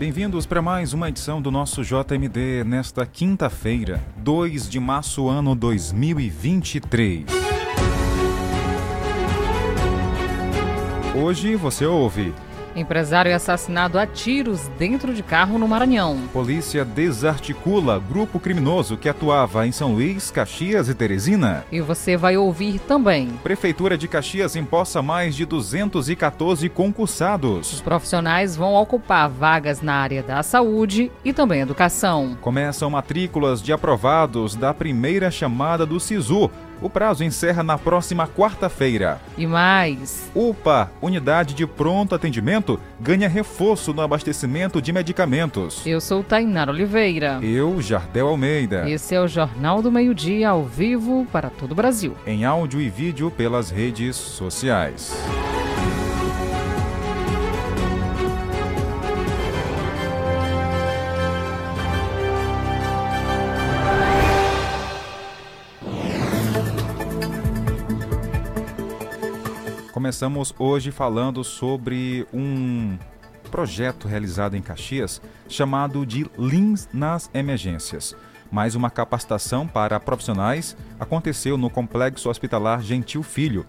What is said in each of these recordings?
Bem-vindos para mais uma edição do nosso JMD nesta quinta-feira, 2 de março, ano 2023. Hoje você ouve. Empresário é assassinado a tiros dentro de carro no Maranhão. Polícia desarticula grupo criminoso que atuava em São Luís, Caxias e Teresina. E você vai ouvir também. Prefeitura de Caxias empossa mais de 214 concursados. Os profissionais vão ocupar vagas na área da saúde e também educação. Começam matrículas de aprovados da primeira chamada do SISU o prazo encerra na próxima quarta-feira. E mais. UPA, Unidade de Pronto Atendimento, ganha reforço no abastecimento de medicamentos. Eu sou Tainara Oliveira. Eu, Jardel Almeida. Esse é o Jornal do Meio-Dia ao vivo para todo o Brasil. Em áudio e vídeo pelas redes sociais. Começamos hoje falando sobre um projeto realizado em Caxias chamado de Lins nas Emergências. Mais uma capacitação para profissionais aconteceu no Complexo Hospitalar Gentil Filho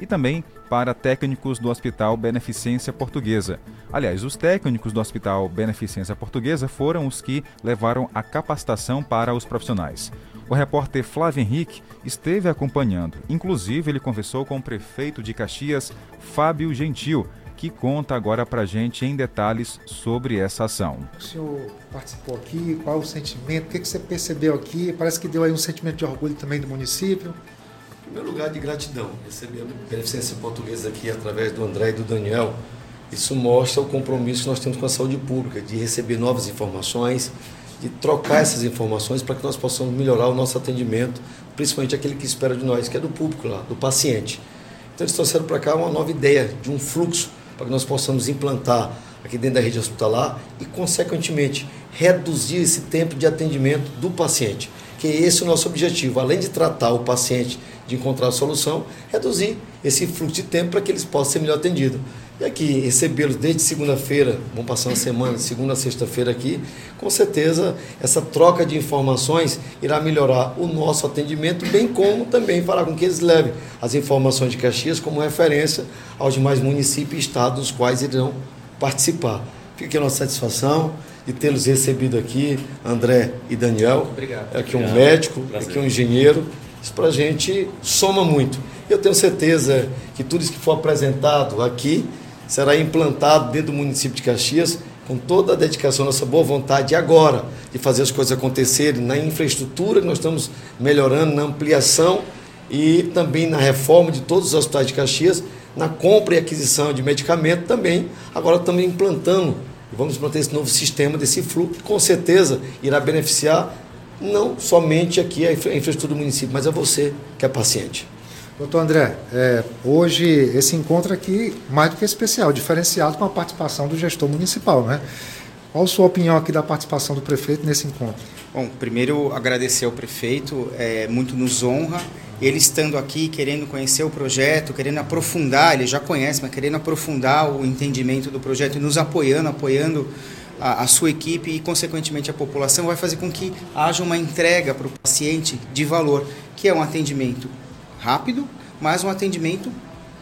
e também para técnicos do Hospital Beneficência Portuguesa. Aliás, os técnicos do Hospital Beneficência Portuguesa foram os que levaram a capacitação para os profissionais. O repórter Flávio Henrique esteve acompanhando. Inclusive, ele conversou com o prefeito de Caxias, Fábio Gentil, que conta agora para gente em detalhes sobre essa ação. O senhor participou aqui, qual é o sentimento, o que você percebeu aqui? Parece que deu aí um sentimento de orgulho também do município. Em primeiro lugar, de gratidão. Receber a beneficência portuguesa aqui através do André e do Daniel, isso mostra o compromisso que nós temos com a saúde pública, de receber novas informações, de trocar essas informações para que nós possamos melhorar o nosso atendimento, principalmente aquele que espera de nós, que é do público lá, do paciente. Então eles trouxeram para cá uma nova ideia de um fluxo para que nós possamos implantar aqui dentro da rede hospitalar e, consequentemente, reduzir esse tempo de atendimento do paciente. Que esse é o nosso objetivo, além de tratar o paciente, de encontrar a solução, reduzir esse fluxo de tempo para que eles possam ser melhor atendidos. E aqui, recebê-los desde segunda-feira, vão passar uma semana, segunda a sexta-feira aqui, com certeza essa troca de informações irá melhorar o nosso atendimento, bem como também fará com que eles levem as informações de Caxias como referência aos demais municípios e estados dos quais irão participar. Fica aqui a nossa satisfação de tê-los recebido aqui, André e Daniel. Obrigado. Aqui um Obrigado. médico, Prazer. aqui um engenheiro. Isso para a gente soma muito. Eu tenho certeza que tudo isso que for apresentado aqui será implantado dentro do município de Caxias com toda a dedicação, nossa boa vontade agora de fazer as coisas acontecerem na infraestrutura que nós estamos melhorando, na ampliação e também na reforma de todos os hospitais de Caxias, na compra e aquisição de medicamento também. Agora também implantando, vamos implantar esse novo sistema desse fluxo, que com certeza irá beneficiar não somente aqui a infraestrutura do município, mas a você que é paciente. Doutor André, é, hoje esse encontro aqui, mais do que especial, diferenciado com a participação do gestor municipal, né? Qual a sua opinião aqui da participação do prefeito nesse encontro? Bom, primeiro agradecer ao prefeito, é, muito nos honra. Ele estando aqui, querendo conhecer o projeto, querendo aprofundar, ele já conhece, mas querendo aprofundar o entendimento do projeto e nos apoiando, apoiando a, a sua equipe e, consequentemente, a população, vai fazer com que haja uma entrega para o paciente de valor, que é um atendimento rápido, mas um atendimento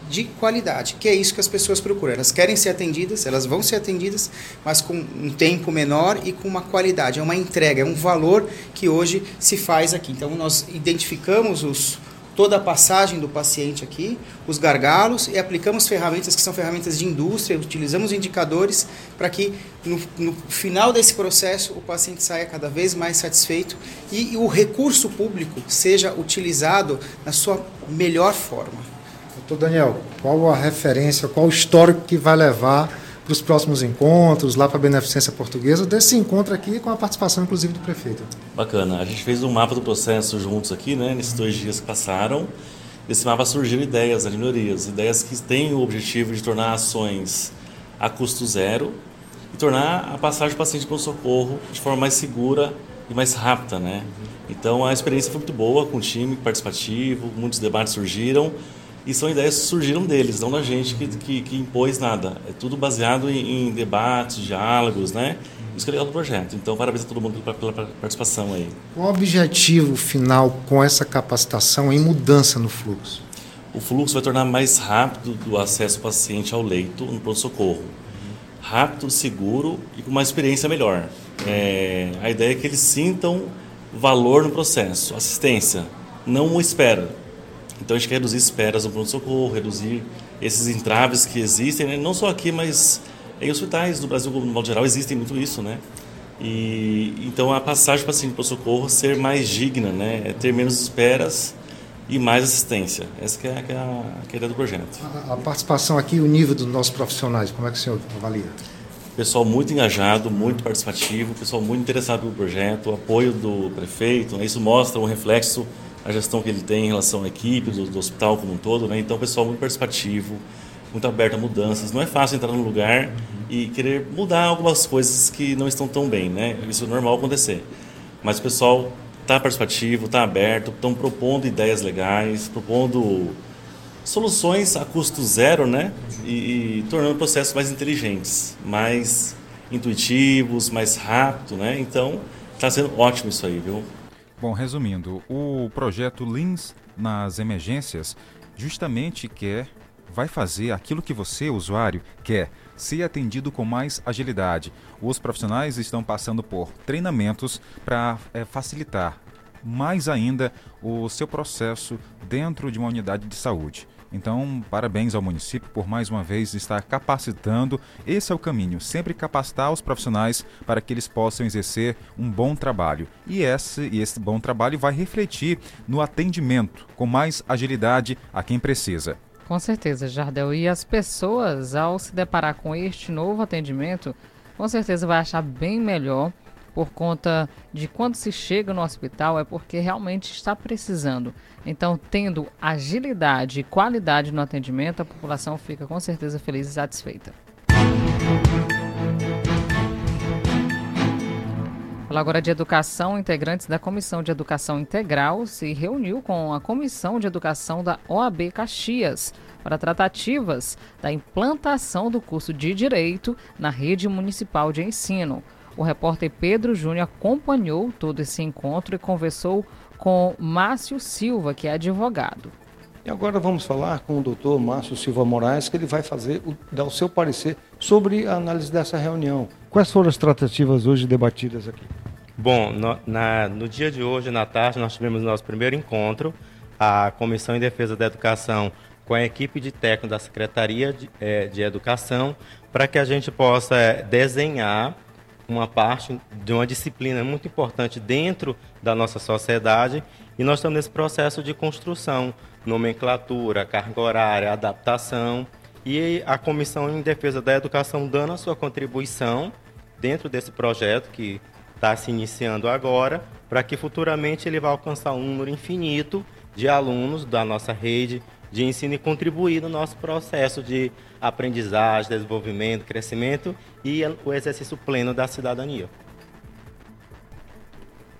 de qualidade, que é isso que as pessoas procuram. Elas querem ser atendidas, elas vão ser atendidas, mas com um tempo menor e com uma qualidade. É uma entrega, é um valor que hoje se faz aqui. Então nós identificamos os toda a passagem do paciente aqui, os gargalos e aplicamos ferramentas que são ferramentas de indústria, utilizamos indicadores para que no, no final desse processo o paciente saia cada vez mais satisfeito e, e o recurso público seja utilizado na sua melhor forma. Doutor Daniel, qual a referência, qual o histórico que vai levar para os próximos encontros, lá para a Beneficência Portuguesa, desse encontro aqui com a participação, inclusive, do prefeito? Bacana. A gente fez um mapa do processo juntos aqui, né, nesses dois dias que passaram. Desse mapa surgiram ideias, né, melhorias, ideias que têm o objetivo de tornar ações a custo zero e tornar a passagem do paciente para o socorro de forma mais segura e mais rápida, né? Então a experiência foi muito boa com o time participativo, muitos debates surgiram E são ideias que surgiram deles, não da gente que, que, que impôs nada. É tudo baseado em, em, debates, diálogos, né? Isso que é legal do projeto. Então, parabéns a todo mundo pela, pela participação aí. Qual o objetivo final com essa capacitação em mudança no fluxo? O fluxo vai tornar mais rápido o acesso do paciente ao leito no pronto-socorro. Rápido, seguro e com uma experiência melhor. É, a ideia é que eles sintam valor no processo, assistência, não espera então a gente quer reduzir esperas no pronto-socorro, reduzir esses entraves que existem, né? não só aqui, mas em hospitais do Brasil, no modo geral, existem muito isso, né? E então a passagem do paciente para o socorro ser mais digna, né? É ter menos esperas e mais assistência. Essa que é, que é, a, que é a ideia do projeto. A, a participação aqui, o nível dos nossos profissionais, como é que o senhor avalia? Pessoal muito engajado, muito participativo, pessoal muito interessado pelo projeto, apoio do prefeito, né? isso mostra um reflexo a gestão que ele tem em relação à equipe, do, do hospital como um todo, né? Então, o pessoal muito participativo, muito aberto a mudanças. Não é fácil entrar num lugar e querer mudar algumas coisas que não estão tão bem, né? Isso é normal acontecer. Mas o pessoal está participativo, está aberto, estão propondo ideias legais, propondo soluções a custo zero, né? E, e tornando processos mais inteligentes, mais intuitivos, mais rápido, né? Então, está sendo ótimo isso aí, viu? Bom, resumindo, o projeto Lins nas emergências justamente quer, vai fazer aquilo que você, usuário, quer, ser atendido com mais agilidade. Os profissionais estão passando por treinamentos para é, facilitar mais ainda o seu processo dentro de uma unidade de saúde. Então, parabéns ao município por mais uma vez estar capacitando. Esse é o caminho, sempre capacitar os profissionais para que eles possam exercer um bom trabalho. E esse, e esse bom trabalho vai refletir no atendimento com mais agilidade a quem precisa. Com certeza, Jardel. E as pessoas, ao se deparar com este novo atendimento, com certeza vai achar bem melhor por conta de quando se chega no hospital é porque realmente está precisando. Então, tendo agilidade e qualidade no atendimento, a população fica com certeza feliz e satisfeita. Falar agora de educação, integrantes da Comissão de Educação Integral se reuniu com a Comissão de Educação da OAB Caxias para tratativas da implantação do curso de Direito na rede municipal de ensino. O repórter Pedro Júnior acompanhou todo esse encontro e conversou com Márcio Silva, que é advogado. E agora vamos falar com o doutor Márcio Silva Moraes, que ele vai fazer dar o seu parecer sobre a análise dessa reunião. Quais foram as tratativas hoje debatidas aqui? Bom, no, na, no dia de hoje, na tarde, nós tivemos nosso primeiro encontro, a Comissão em Defesa da Educação com a equipe de técnico da Secretaria de, é, de Educação, para que a gente possa é, desenhar uma parte de uma disciplina muito importante dentro da nossa sociedade e nós estamos nesse processo de construção, nomenclatura, carga horária, adaptação e a Comissão em Defesa da Educação dando a sua contribuição dentro desse projeto que está se iniciando agora, para que futuramente ele vá alcançar um número infinito de alunos da nossa rede de ensino e contribuir no nosso processo de aprendizagem, desenvolvimento, crescimento e o exercício pleno da cidadania.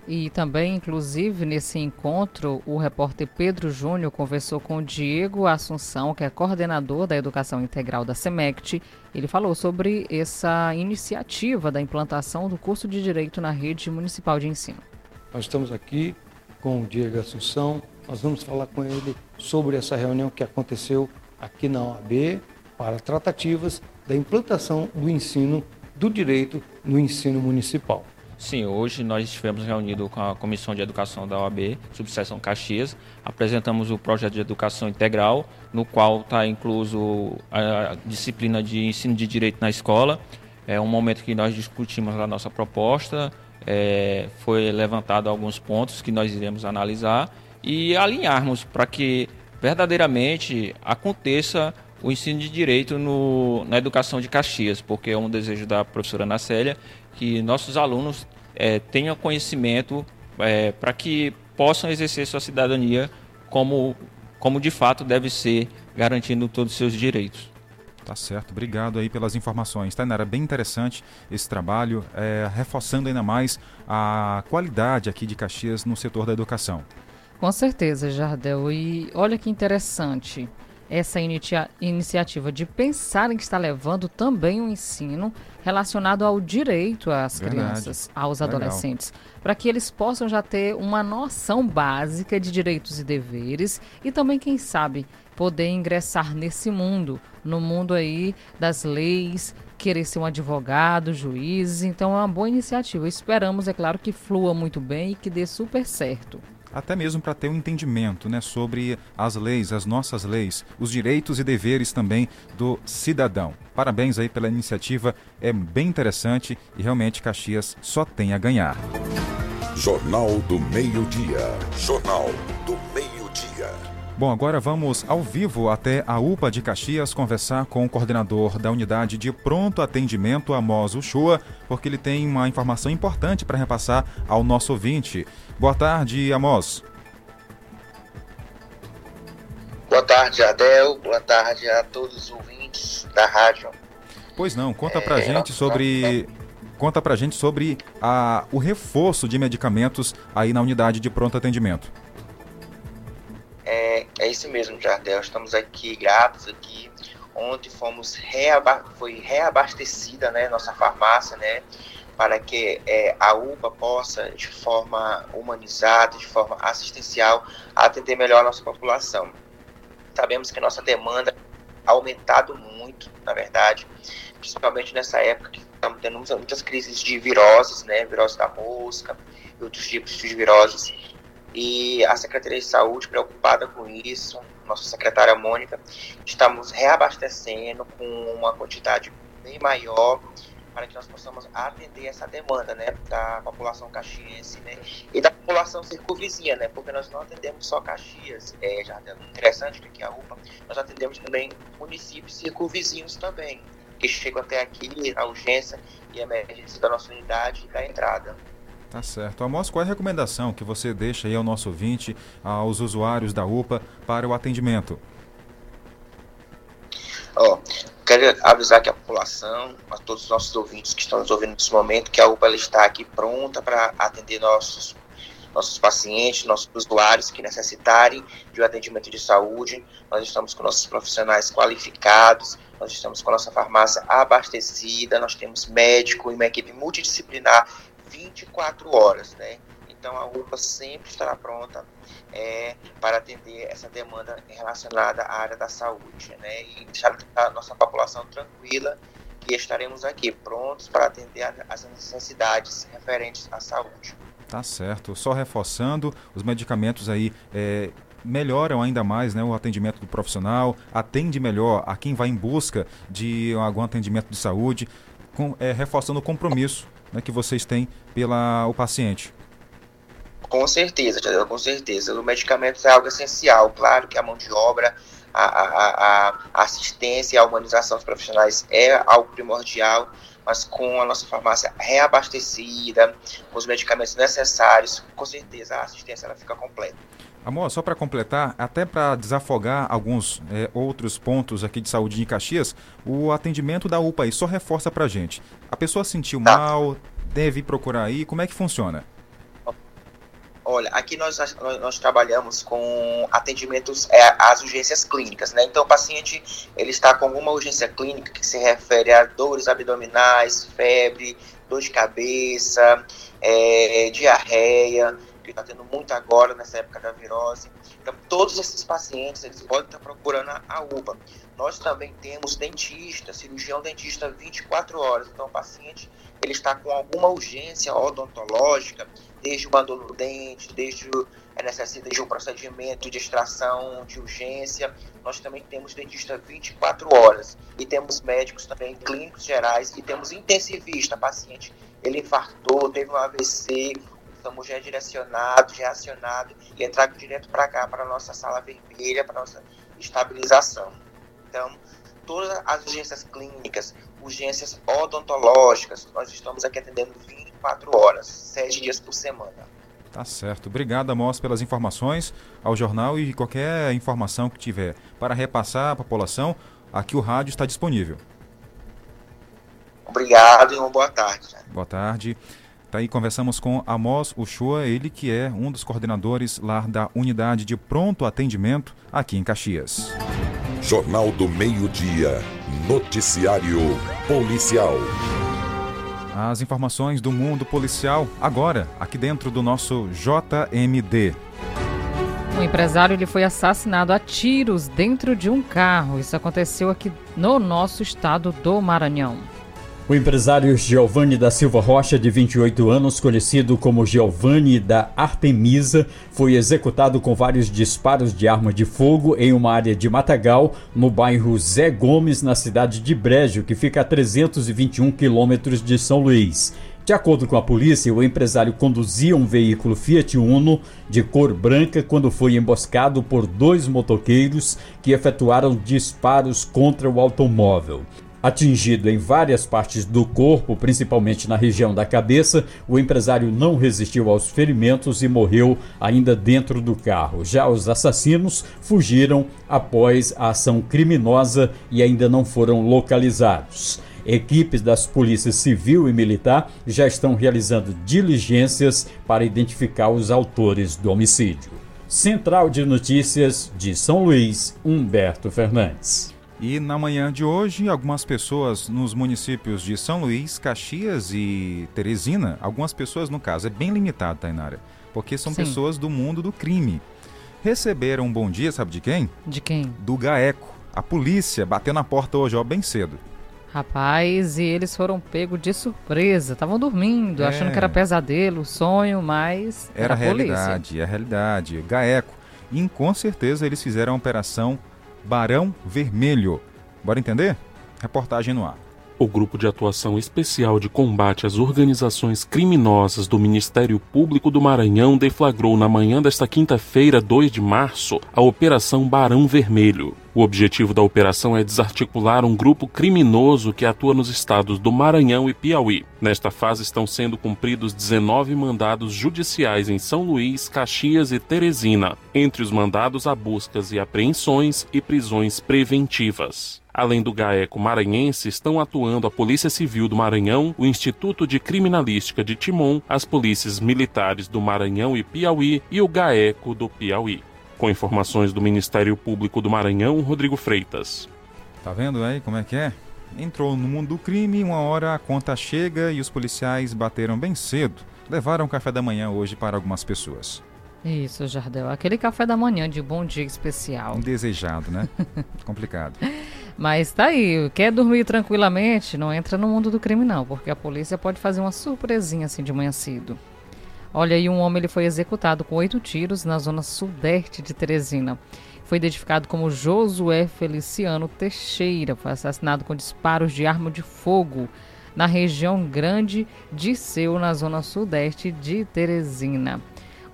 E também, inclusive, nesse encontro, o repórter Pedro Júnior conversou com o Diego Assunção, que é coordenador da Educação Integral da SEMECT. Ele falou sobre essa iniciativa da implantação do curso de Direito na rede municipal de ensino. Nós estamos aqui com o Diego Assunção, nós vamos falar com ele sobre essa reunião que aconteceu aqui na OAB para tratativas da implantação do ensino do direito no ensino municipal. Sim, hoje nós estivemos reunidos com a Comissão de Educação da OAB, subseção Caxias, apresentamos o projeto de educação integral, no qual está incluso a disciplina de ensino de direito na escola. É um momento que nós discutimos a nossa proposta, é, foi levantado alguns pontos que nós iremos analisar e alinharmos para que verdadeiramente aconteça o ensino de direito no, na educação de Caxias, porque é um desejo da professora Ana Célia que nossos alunos é, tenham conhecimento é, para que possam exercer sua cidadania como, como de fato deve ser, garantindo todos os seus direitos. Tá certo, obrigado aí pelas informações. Tainara, bem interessante esse trabalho, é, reforçando ainda mais a qualidade aqui de Caxias no setor da educação. Com certeza, Jardel. E olha que interessante. essa inicia iniciativa de pensar em estar levando também um ensino relacionado ao direito às Verdade. crianças, aos Legal. adolescentes, para que eles possam já ter uma noção básica de direitos e deveres e também, quem sabe, poder ingressar nesse mundo, no mundo aí das leis, querer ser um advogado, juiz. Então é uma boa iniciativa. Esperamos, é claro, que flua muito bem e que dê super certo. Até mesmo para ter um entendimento né, sobre as leis, as nossas leis, os direitos e deveres também do cidadão. Parabéns aí pela iniciativa, é bem interessante e realmente Caxias só tem a ganhar. Jornal do Meio-Dia. Jornal do Meio-Dia. Bom, agora vamos ao vivo até a UPA de Caxias conversar com o coordenador da unidade de pronto atendimento, Amos Uchoa, porque ele tem uma informação importante para repassar ao nosso ouvinte. Boa tarde, Amos. Boa tarde, Adel. Boa tarde a todos os ouvintes da rádio. Pois não, conta pra É, gente sobre conta pra gente sobre a, o reforço de medicamentos aí na unidade de pronto atendimento. É, é isso mesmo, Jardel. Estamos aqui gratos aqui. Ontem fomos reaba foi reabastecida, né, nossa farmácia, né, para que é, a UPA possa, de forma humanizada, de forma assistencial, atender melhor a nossa população. Sabemos que nossa demanda aumentado muito, na verdade, principalmente nessa época que estamos tendo muitas crises de viroses, né, virose da mosca e outros tipos de viroses. E a Secretaria de Saúde, preocupada com isso, nossa secretária Mônica, estamos reabastecendo com uma quantidade bem maior para que nós possamos atender essa demanda, né, da população caxiense, né, e da população circunvizinha, né, porque nós não atendemos só Caxias, é, já é interessante que aqui a UPA, nós atendemos também municípios circunvizinhos também, que chegam até aqui na urgência e emergência da nossa unidade e da entrada. Tá certo. Amos, qual é a recomendação que você deixa aí ao nosso ouvinte, aos usuários da UPA para o atendimento? Ó, quero avisar que a população, a todos os nossos ouvintes que estão nos ouvindo nesse momento, que a UPA está aqui pronta para atender nossos nossos pacientes, nossos usuários que necessitarem de um atendimento de saúde. Nós estamos com nossos profissionais qualificados, nós estamos com a nossa farmácia abastecida, nós temos médico e uma equipe multidisciplinar 24 horas, né? Então a UPA sempre estará pronta é, para atender essa demanda relacionada à área da saúde, né? E deixar a nossa população tranquila que estaremos aqui prontos para atender as necessidades referentes à saúde. Tá certo. Só reforçando, os medicamentos aí é, melhoram ainda mais né, o atendimento do profissional, atende melhor a quem vai em busca de algum atendimento de saúde, com, é, reforçando o compromisso né, que vocês têm pela o paciente. Com certeza, com certeza. O medicamento é algo essencial. Claro que a mão de obra, a, a, a assistência e a humanização dos profissionais é algo primordial, mas com a nossa farmácia reabastecida, com os medicamentos necessários, com certeza a assistência ela fica completa. Amor, só para completar, até para desafogar alguns é, outros pontos aqui de saúde em Caxias, o atendimento da UPA aí só reforça para gente. A pessoa sentiu tá. mal, deve procurar aí, como é que funciona? Olha, aqui nós, nós, nós, trabalhamos com atendimentos é, às urgências clínicas, né? Então, o paciente ele está com alguma urgência clínica que se refere a dores abdominais, febre, dor de cabeça, é, diarreia, que está tendo muito agora nessa época da virose. Então, todos esses pacientes eles podem estar procurando a UPA. Nós também temos dentista, cirurgião dentista 24 horas. Então, o paciente ele está com alguma urgência odontológica, desde o abandono do dente, desde a necessidade de um procedimento de extração de urgência. Nós também temos dentista 24 horas e temos médicos também clínicos gerais e temos intensivista, paciente ele infartou, teve um AVC, estamos já direcionado, já acionado e entrar direto para cá, para a nossa sala vermelha, para nossa estabilização. Então, todas as urgências clínicas, urgências odontológicas, nós estamos aqui atendendo 24 horas, 7 dias por semana. Tá certo. Obrigado, Amos, pelas informações ao jornal e qualquer informação que tiver para repassar à população, aqui o rádio está disponível. Obrigado e uma boa tarde. Boa tarde. Tá aí, conversamos com Amos Uchoa, ele que é um dos coordenadores lá da unidade de pronto atendimento aqui em Caxias. Jornal do Meio-Dia. Noticiário Policial. As informações do mundo policial agora, aqui dentro do nosso JMD. Um empresário ele foi assassinado a tiros dentro de um carro. Isso aconteceu aqui no nosso estado do Maranhão. O empresário Giovanni da Silva Rocha, de 28 anos, conhecido como Giovanni da Artemisa, foi executado com vários disparos de arma de fogo em uma área de Matagal, no bairro Zé Gomes, na cidade de Brejo, que fica a 321 quilômetros de São Luís. De acordo com a polícia, o empresário conduzia um veículo Fiat Uno de cor branca quando foi emboscado por dois motoqueiros que efetuaram disparos contra o automóvel. Atingido em várias partes do corpo, principalmente na região da cabeça, o empresário não resistiu aos ferimentos e morreu ainda dentro do carro. Já os assassinos fugiram após a ação criminosa e ainda não foram localizados. Equipes das polícias civil e militar já estão realizando diligências para identificar os autores do homicídio. Central de Notícias de São Luís, Humberto Fernandes. E na manhã de hoje, algumas pessoas nos municípios de São Luís, Caxias e Teresina, algumas pessoas no caso, é bem limitado, Tainara, porque são Sim. pessoas do mundo do crime. Receberam um bom dia, sabe de quem? De quem? Do GAECO. A polícia bateu na porta hoje, ó, bem cedo. Rapaz, e eles foram pegos de surpresa. Estavam dormindo, É. achando que era pesadelo, sonho, mas Era a a polícia. realidade, é a realidade. GAECO. E com certeza eles fizeram a operação Barão Vermelho. Bora entender? Reportagem no ar. O Grupo de Atuação Especial de Combate às Organizações Criminosas do Ministério Público do Maranhão deflagrou na manhã desta quinta-feira, 2 de março, a Operação Barão Vermelho. O objetivo da operação é desarticular um grupo criminoso que atua nos estados do Maranhão e Piauí. Nesta fase estão sendo cumpridos 19 mandados judiciais em São Luís, Caxias e Teresina. Entre os mandados há buscas e apreensões e prisões preventivas. Além do GAECO maranhense, estão atuando a Polícia Civil do Maranhão, o Instituto de Criminalística de Timon, as polícias militares do Maranhão e Piauí e o GAECO do Piauí. Com informações do Ministério Público do Maranhão, Rodrigo Freitas. Tá vendo aí como é que é? Entrou no mundo do crime, uma hora a conta chega e os policiais bateram bem cedo. Levaram café da manhã hoje para algumas pessoas. Isso, Jardel. Aquele café da manhã de bom dia especial. Indesejado, né? Complicado. Mas tá aí, quer dormir tranquilamente, não entra no mundo do crime não, porque a polícia pode fazer uma surpresinha assim de manhã cedo. Olha aí, um homem ele foi executado com oito tiros na zona sudeste de Teresina. Foi identificado como Josué Feliciano Teixeira. Foi assassinado com disparos de arma de fogo na região grande de Seu, na zona sudeste de Teresina.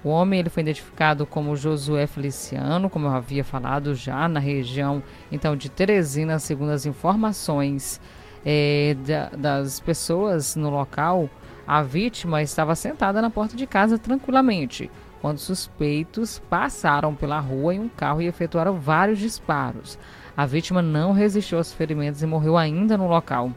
O homem ele foi identificado como Josué Feliciano, como eu havia falado já, na região então de Teresina, segundo as informações eh, da- das pessoas no local. A vítima estava sentada na porta de casa tranquilamente, quando suspeitos passaram pela rua em um carro e efetuaram vários disparos. A vítima não resistiu aos ferimentos e morreu ainda no local.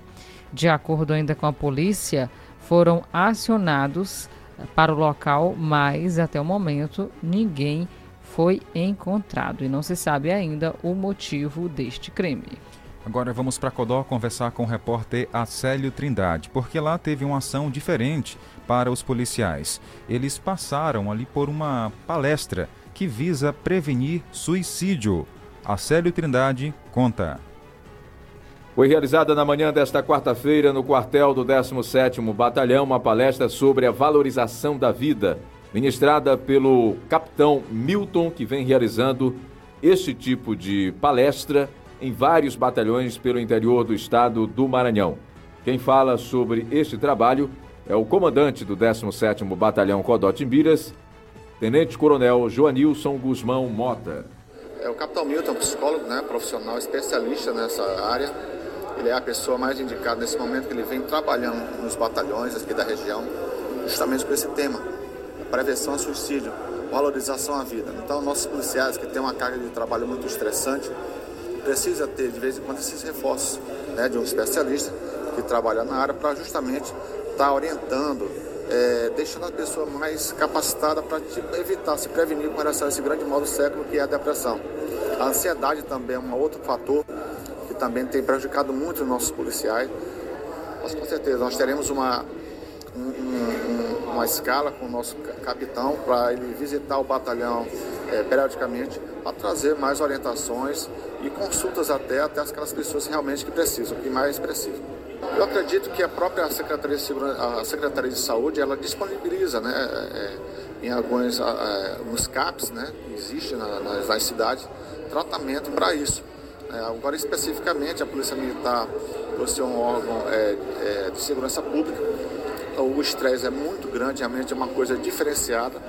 De acordo ainda com a polícia, foram acionados para o local, mas até o momento ninguém foi encontrado e não se sabe ainda o motivo deste crime. Agora vamos para Codó conversar com o repórter Acélio Trindade, porque lá teve uma ação diferente para os policiais. Eles passaram ali por uma palestra que visa prevenir suicídio. Acélio Trindade conta. Foi realizada na manhã desta quarta-feira no quartel do 17º Batalhão uma palestra sobre a valorização da vida, ministrada pelo capitão Milton, que vem realizando este tipo de palestra em vários batalhões pelo interior do estado do Maranhão. Quem fala sobre este trabalho é o comandante do 17º Batalhão Codó Timbiras, Tenente Coronel Joanilson Guzmão Mota. É o Capitão Milton, psicólogo, né, profissional, especialista nessa área. Ele é a pessoa mais indicada nesse momento que ele vem trabalhando nos batalhões aqui da região, justamente com esse tema, a prevenção ao suicídio, valorização à vida. Então, nossos policiais que têm uma carga de trabalho muito estressante, precisa ter de vez em quando esses reforços, né, de um especialista que trabalha na área para justamente estar orientando, é, deixando a pessoa mais capacitada para evitar, se prevenir com relação a esse grande mal do século que é a depressão. A ansiedade também é um outro fator que também tem prejudicado muito os nossos policiais. Mas com certeza nós teremos uma, um, um, uma escala com o nosso capitão para ele visitar o batalhão é, periodicamente para trazer mais orientações e consultas até, até aquelas pessoas realmente que precisam, que mais precisam. Eu acredito que a própria Secretaria de, Segurança, a Secretaria de Saúde ela disponibiliza né, é, em alguns é, CAPs, né, que existe na, nas, nas cidades, tratamento para isso. É, agora, especificamente, a Polícia Militar, por ser um órgão é, é, de segurança pública, o estresse é muito grande, realmente é uma coisa diferenciada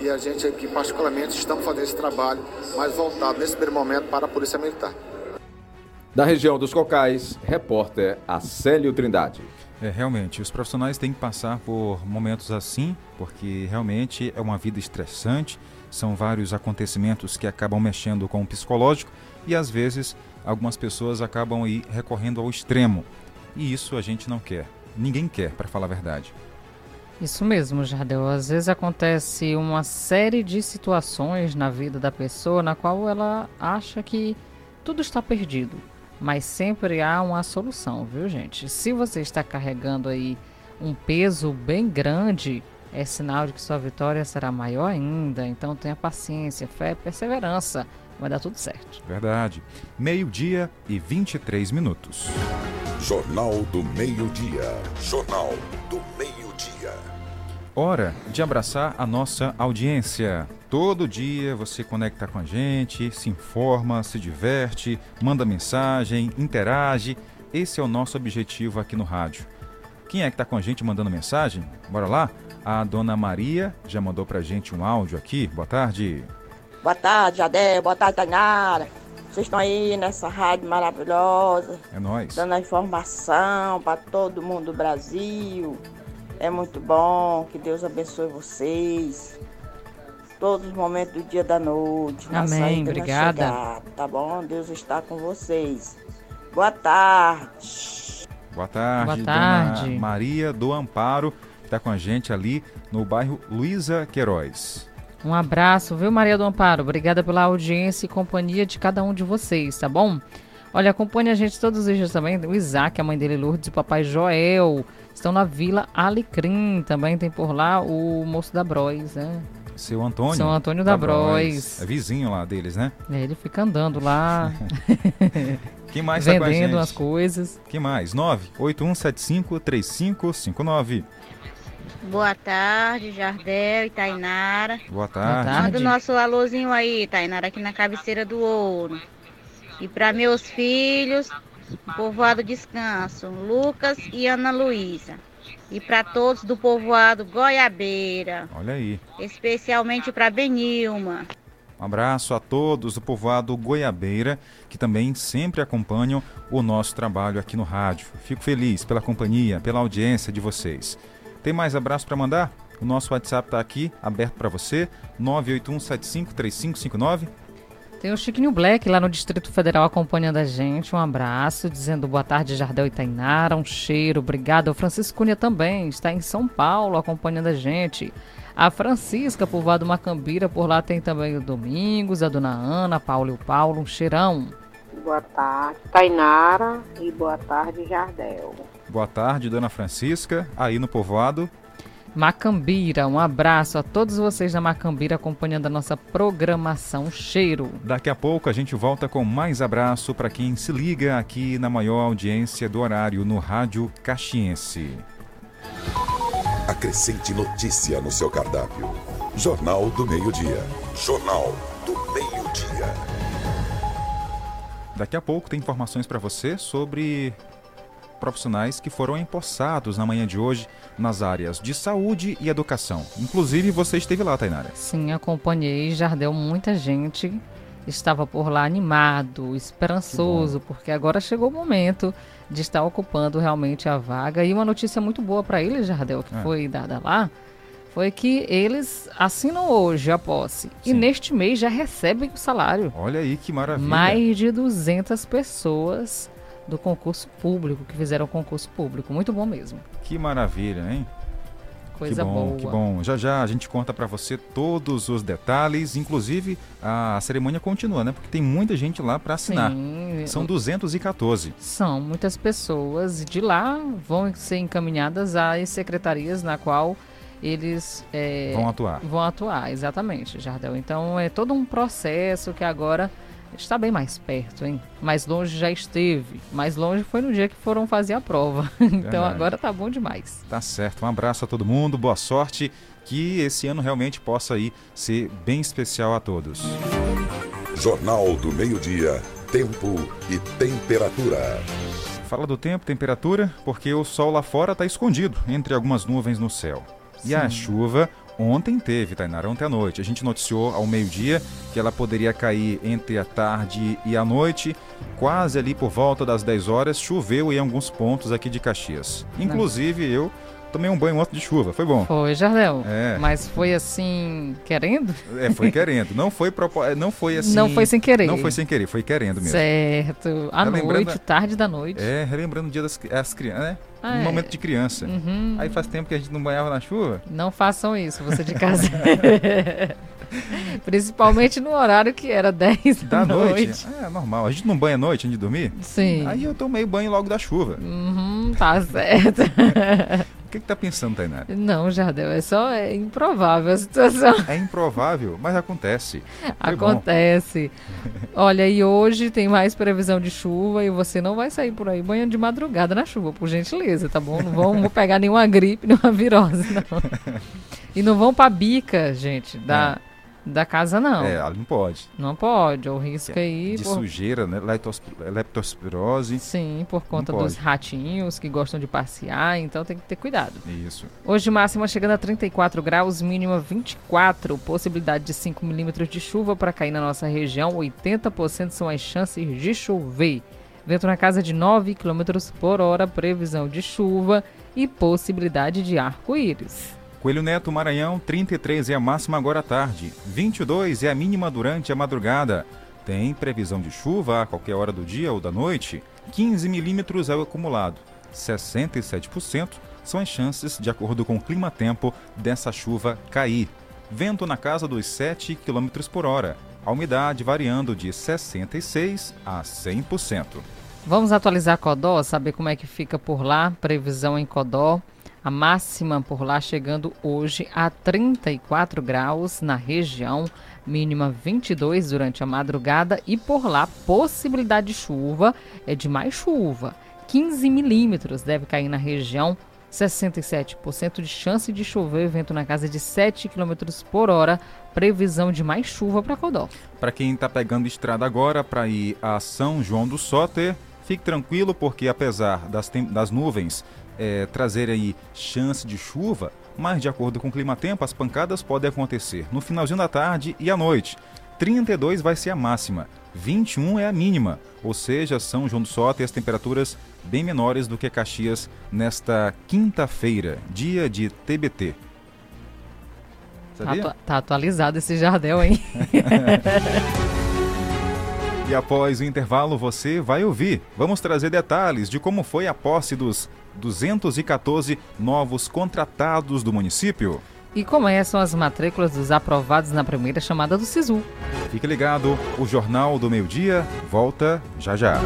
e a gente aqui, particularmente, estamos fazendo esse trabalho mais voltado nesse primeiro momento para a Polícia Militar. Da região dos Cocais, repórter Acélio Trindade. É, realmente, os profissionais têm que passar por momentos assim, porque realmente é uma vida estressante, são vários acontecimentos que acabam mexendo com o psicológico e às vezes algumas pessoas acabam aí recorrendo ao extremo. E isso a gente não quer. Ninguém quer, para falar a verdade. Isso mesmo, Jardel. Às vezes acontece uma série de situações na vida da pessoa na qual ela acha que tudo está perdido. Mas sempre há uma solução, viu, gente? Se você está carregando aí um peso bem grande, é sinal de que sua vitória será maior ainda. Então tenha paciência, fé, perseverança. Vai dar tudo certo. Verdade. Meio-dia e 23 minutos. Jornal do Meio-Dia. Jornal do Meio-Dia. Hora de abraçar a nossa audiência. Todo dia você conecta com a gente, se informa, se diverte, manda mensagem, interage. Esse é o nosso objetivo aqui no rádio. Quem é que está com a gente mandando mensagem? Bora lá? A dona Maria já mandou pra gente um áudio aqui. Boa tarde. Boa tarde, Jadé. Boa tarde, Tainara. Vocês estão aí nessa rádio maravilhosa. É nóis. Dando a informação para todo mundo do Brasil. É muito bom. Que Deus abençoe vocês. Todos os momentos do dia da noite. na Amém, obrigada. chegada, tá bom? Deus está com vocês. Boa tarde. Boa tarde, Boa tarde. dona Maria do Amparo, que está com a gente ali no bairro Luísa Queiroz. Um abraço, viu, Maria do Amparo? Obrigada pela audiência e companhia de cada um de vocês, tá bom? Olha, acompanhe a gente todos os dias também. O Isaac, a mãe dele, Lourdes, e o papai Joel. Estão na Vila Alecrim. Também tem por lá o moço da Bros, né? Seu Antônio. Seu Antônio da Bros. É vizinho lá deles, né? É, Ele fica andando lá. Quem mais tá com Vendendo as coisas. Quem mais? 981753559. Boa tarde, Jardel e Tainara. Boa tarde. Manda o nosso alôzinho aí, Tainara, aqui na cabeceira do ouro. E para meus filhos, povoado Descanso, Lucas e Ana Luísa. E para todos do povoado Goiabeira, Olha aí. especialmente para Benilma. Um abraço a todos do povoado Goiabeira, que também sempre acompanham o nosso trabalho aqui no rádio. Fico feliz pela companhia, pela audiência de vocês. Tem mais abraço para mandar? O nosso WhatsApp está aqui, aberto para você, 981753559. Tem o Chiquinho Black lá no Distrito Federal acompanhando a gente. Um abraço, dizendo boa tarde, Jardel e Tainara. Um cheiro, obrigado. O Francisco Cunha também está em São Paulo acompanhando a gente. A Francisca, povoado Macambira, por lá tem também o Domingos, a Dona Ana, Paulo e o Paulo. Um cheirão. Boa tarde, Tainara. E boa tarde, Jardel. Boa tarde, dona Francisca, aí no povoado. Macambira, um abraço a todos vocês da Macambira acompanhando a nossa programação. Cheiro. Daqui a pouco a gente volta com mais abraço para quem se liga aqui na maior audiência do horário no Rádio Caxiense. Acrescente notícia no seu cardápio. Jornal do Meio-Dia. Jornal do Meio-Dia. Daqui a pouco tem informações para você sobre profissionais que foram empossados na manhã de hoje nas áreas de saúde e educação. Inclusive você esteve lá, Tainara. Sim, acompanhei. Jardel, muita gente estava por lá animado, esperançoso, porque agora chegou o momento de estar ocupando realmente a vaga. E uma notícia muito boa para eles, Jardel, que É. foi dada lá, foi que eles assinam hoje a posse e neste mês já recebem o salário. Olha aí que maravilha. Mais de 200 pessoas do concurso público, que fizeram o concurso público. Muito bom mesmo. Que maravilha, hein? Coisa que bom, boa. Que bom. Já já a gente conta para você todos os detalhes, inclusive a cerimônia continua, né? Porque tem muita gente lá para assinar. Sim. São 214. São muitas pessoas e de lá vão ser encaminhadas às secretarias na qual eles é, Vão atuar. Vão atuar, exatamente, Jardel. Então é todo um processo que agora está bem mais perto, hein? Mais longe já esteve. Mais longe foi no dia que foram fazer a prova. então Verdade. agora tá bom demais. Tá certo. Um abraço a todo mundo, boa sorte. Que esse ano realmente possa aí ser bem especial a todos. Jornal do Meio-Dia. Tempo e temperatura. Fala do tempo, temperatura, porque o sol lá fora está escondido entre algumas nuvens no céu. E a Sim. chuva ontem teve, Tainara, ontem à noite. A gente noticiou ao meio-dia que ela poderia cair entre a tarde e a noite. Quase ali por volta das 10 horas, choveu em alguns pontos aqui de Caxias. Inclusive eu tomei um banho ontem de chuva, foi bom. Foi, Jardel. É. Mas foi assim, querendo? É, foi querendo. Não foi propo... não foi assim. Não foi sem querer. Não foi sem querer, foi querendo mesmo. Certo. À noite, tarde da noite. É, relembrando o dia das as crianças, né? Ah, um é. momento de criança. Uhum. Aí faz tempo que a gente não banhava na chuva. Não façam isso, você de casa. Principalmente no horário que era 10 da, Da noite. noite. É normal. A gente não banha à noite antes de dormir? Sim. Aí eu tomei banho logo da chuva. Uhum, tá certo. O que, que tá pensando, Tainara? Não, Jardel, é só é improvável a situação. É improvável, mas acontece. Foi bom. Acontece. Olha, e hoje tem mais previsão de chuva e você não vai sair por aí banhando de madrugada na chuva, por gentileza, tá bom? Não vamos pegar nenhuma gripe, nenhuma virose, não. E não vão pra bica, gente, da, da casa, não. É, não pode. Não pode, o risco aí. De por- sujeira, né? Leptos- Leptospirose. Sim, por conta dos ratinhos que gostam de passear, então tem que ter cuidado. Isso. Hoje máxima chegando a 34 graus, mínima 24, possibilidade de 5 milímetros de chuva para cair na nossa região, 80% são as chances de chover. Vento na casa de 9 km por hora, previsão de chuva e possibilidade de arco-íris. Coelho Neto, Maranhão, 33 é a máxima agora à tarde. 22 é a mínima durante a madrugada. Tem previsão de chuva a qualquer hora do dia ou da noite. 15 milímetros é o acumulado. 67% são as chances, de acordo com o clima-tempo, dessa chuva cair. Vento na casa dos 7 km por hora. A umidade variando de 66% a 100%. Vamos atualizar Codó, saber como é que fica por lá, previsão em Codó. A máxima por lá chegando hoje a 34 graus na região, mínima 22 durante a madrugada e por lá possibilidade de chuva é de mais chuva. 15 milímetros deve cair na região, 67% de chance de chover, vento na casa de 7 km por hora, previsão de mais chuva para Codó. Para quem está pegando estrada agora para ir a São João do Soter, fique tranquilo porque apesar das, das nuvens eh, trazerem aí chance de chuva, mas de acordo com o clima-tempo, as pancadas podem acontecer no finalzinho da tarde e à noite. 32 vai ser a máxima, 21 é a mínima, ou seja, São João do Soter as temperaturas bem menores do que Caxias nesta quinta-feira, dia de TBT. Tá, Sabia? atua- tá atualizado esse Jardel, hein? E após o intervalo você vai ouvir. Vamos trazer detalhes de como foi a posse dos 214 novos contratados do município. E começam as matrículas dos aprovados na primeira chamada do SISU. Fique ligado, o Jornal do Meio Dia volta já já.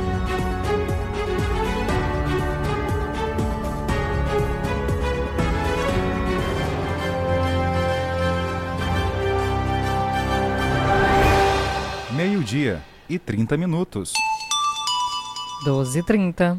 Meio-dia e 30 minutos. 12h30.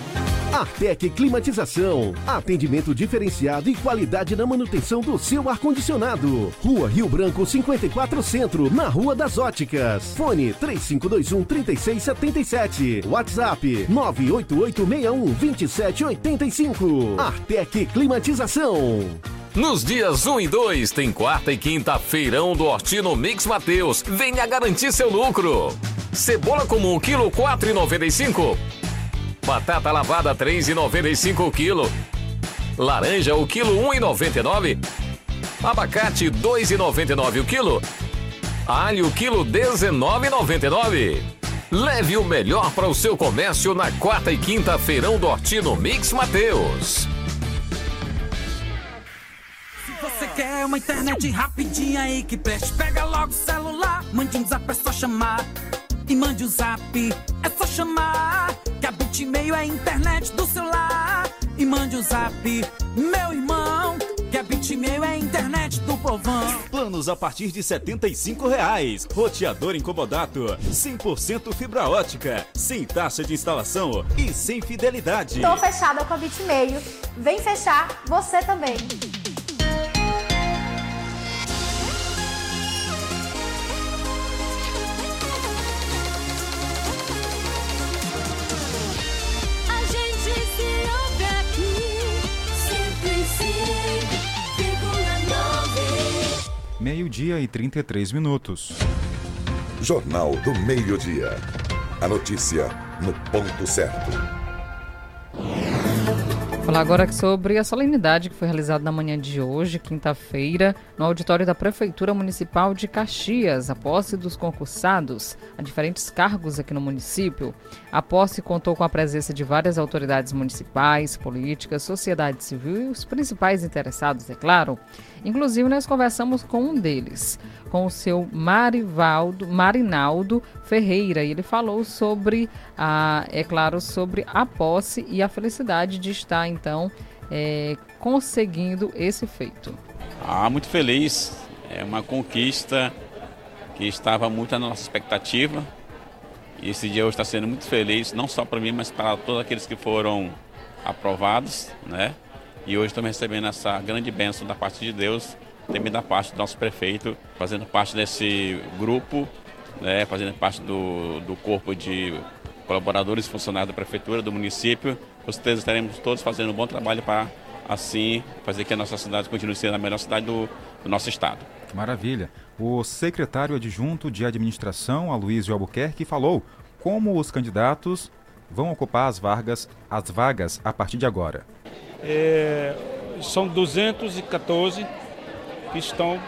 Artec Climatização. Atendimento diferenciado e qualidade na manutenção do seu ar-condicionado. Rua Rio Branco 54 Centro, na Rua das Óticas. Fone 3521 3677. WhatsApp 98861 2785. Artec Climatização. Nos dias 1 e 2 tem quarta e quinta feirão do Hortino Mix Mateus. Venha garantir seu lucro. Cebola comum quilo 4,95. Batata lavada 3,95 o quilo. Laranja o quilo 1,99. Abacate 2,99 o quilo. Alho quilo 19,99. Leve o melhor para o seu comércio na quarta e quinta feirão do Hortino Mix Mateus. Você quer uma internet rapidinha aí que preste? Pega logo o celular, mande um zap, é só chamar. E mande o um zap, é só chamar. A Bitmail é a internet do celular. E mande o um zap, meu irmão. Que a Bitmail é a internet do povão. Planos a partir de 75 reais. Roteador incomodato. 100% fibra ótica. Sem taxa de instalação e sem fidelidade. Tô fechada com a Bitmail. Vem fechar você também. Meio-dia e 33 minutos. Jornal do Meio-Dia. A notícia no ponto certo. Falar agora sobre a solenidade que foi realizada na manhã de hoje, quinta-feira, no auditório da Prefeitura Municipal de Caxias, a posse dos concursados a diferentes cargos aqui no município. A posse contou com a presença de várias autoridades municipais, políticas, sociedade civil e os principais interessados, é claro. Inclusive, nós conversamos com um deles, com o seu Marivaldo, Marinaldo Ferreira, e ele falou sobre, a, é claro, sobre a posse e a felicidade de estar, então, é, conseguindo esse feito. Ah, muito feliz. É uma conquista que estava muito na nossa expectativa. E esse dia hoje está sendo muito feliz, não só para mim, mas para todos aqueles que foram aprovados, né? E hoje estamos recebendo essa grande bênção da parte de Deus, também da parte do nosso prefeito, fazendo parte desse grupo, né? Fazendo parte do, do corpo de colaboradores e funcionários da prefeitura, do município. Com certeza estaremos todos fazendo um bom trabalho para, assim, fazer que a nossa cidade continue sendo a melhor cidade do, do nosso estado. Maravilha. O secretário adjunto de administração, Aloysio Albuquerque, falou como os candidatos vão ocupar as vagas, as vagas a partir de agora. É, são 214 que estão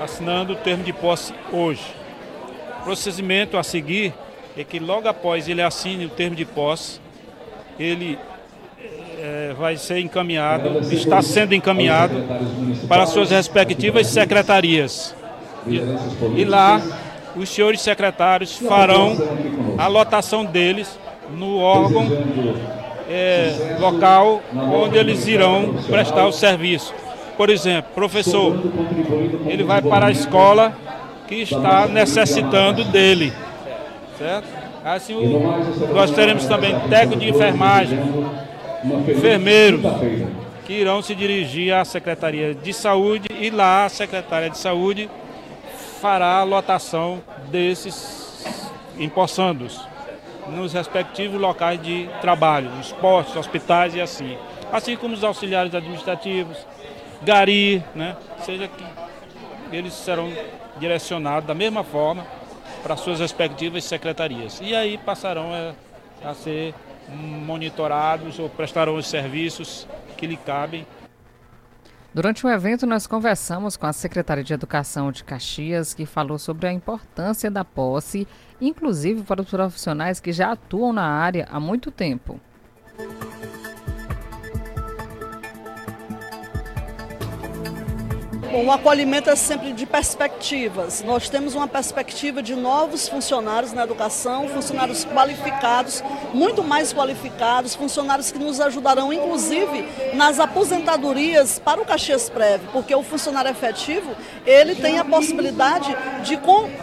assinando o termo de posse hoje. O procedimento a seguir é que logo após ele assine o termo de posse, ele é, vai ser encaminhado, está sendo encaminhado para suas respectivas secretarias. E, e lá, os senhores secretários farão a lotação deles no órgão é, local onde eles irão prestar o serviço. Por exemplo, professor, ele vai para a escola que está necessitando dele, certo? Assim, o, nós teremos também técnico de enfermagem, enfermeiros, que irão se dirigir à Secretaria de Saúde e lá a Secretaria de Saúde fará a lotação desses empossandos nos respectivos locais de trabalho, nos postos, hospitais e assim. Assim como os auxiliares administrativos, gari, né? seja que eles serão direcionados da mesma forma para suas respectivas secretarias. E aí passarão a, a ser monitorados ou prestarão os serviços que lhe cabem Durante o evento, nós conversamos com a secretária de Educação de Caxias, que falou sobre a importância da posse, inclusive para os profissionais que já atuam na área há muito tempo. Bom, o acolhimento é sempre de perspectivas. Nós temos uma perspectiva de novos funcionários na educação, funcionários qualificados, muito mais qualificados, funcionários que nos ajudarão, inclusive, nas aposentadorias para o Caxias Prévio, porque o funcionário efetivo, ele tem a possibilidade de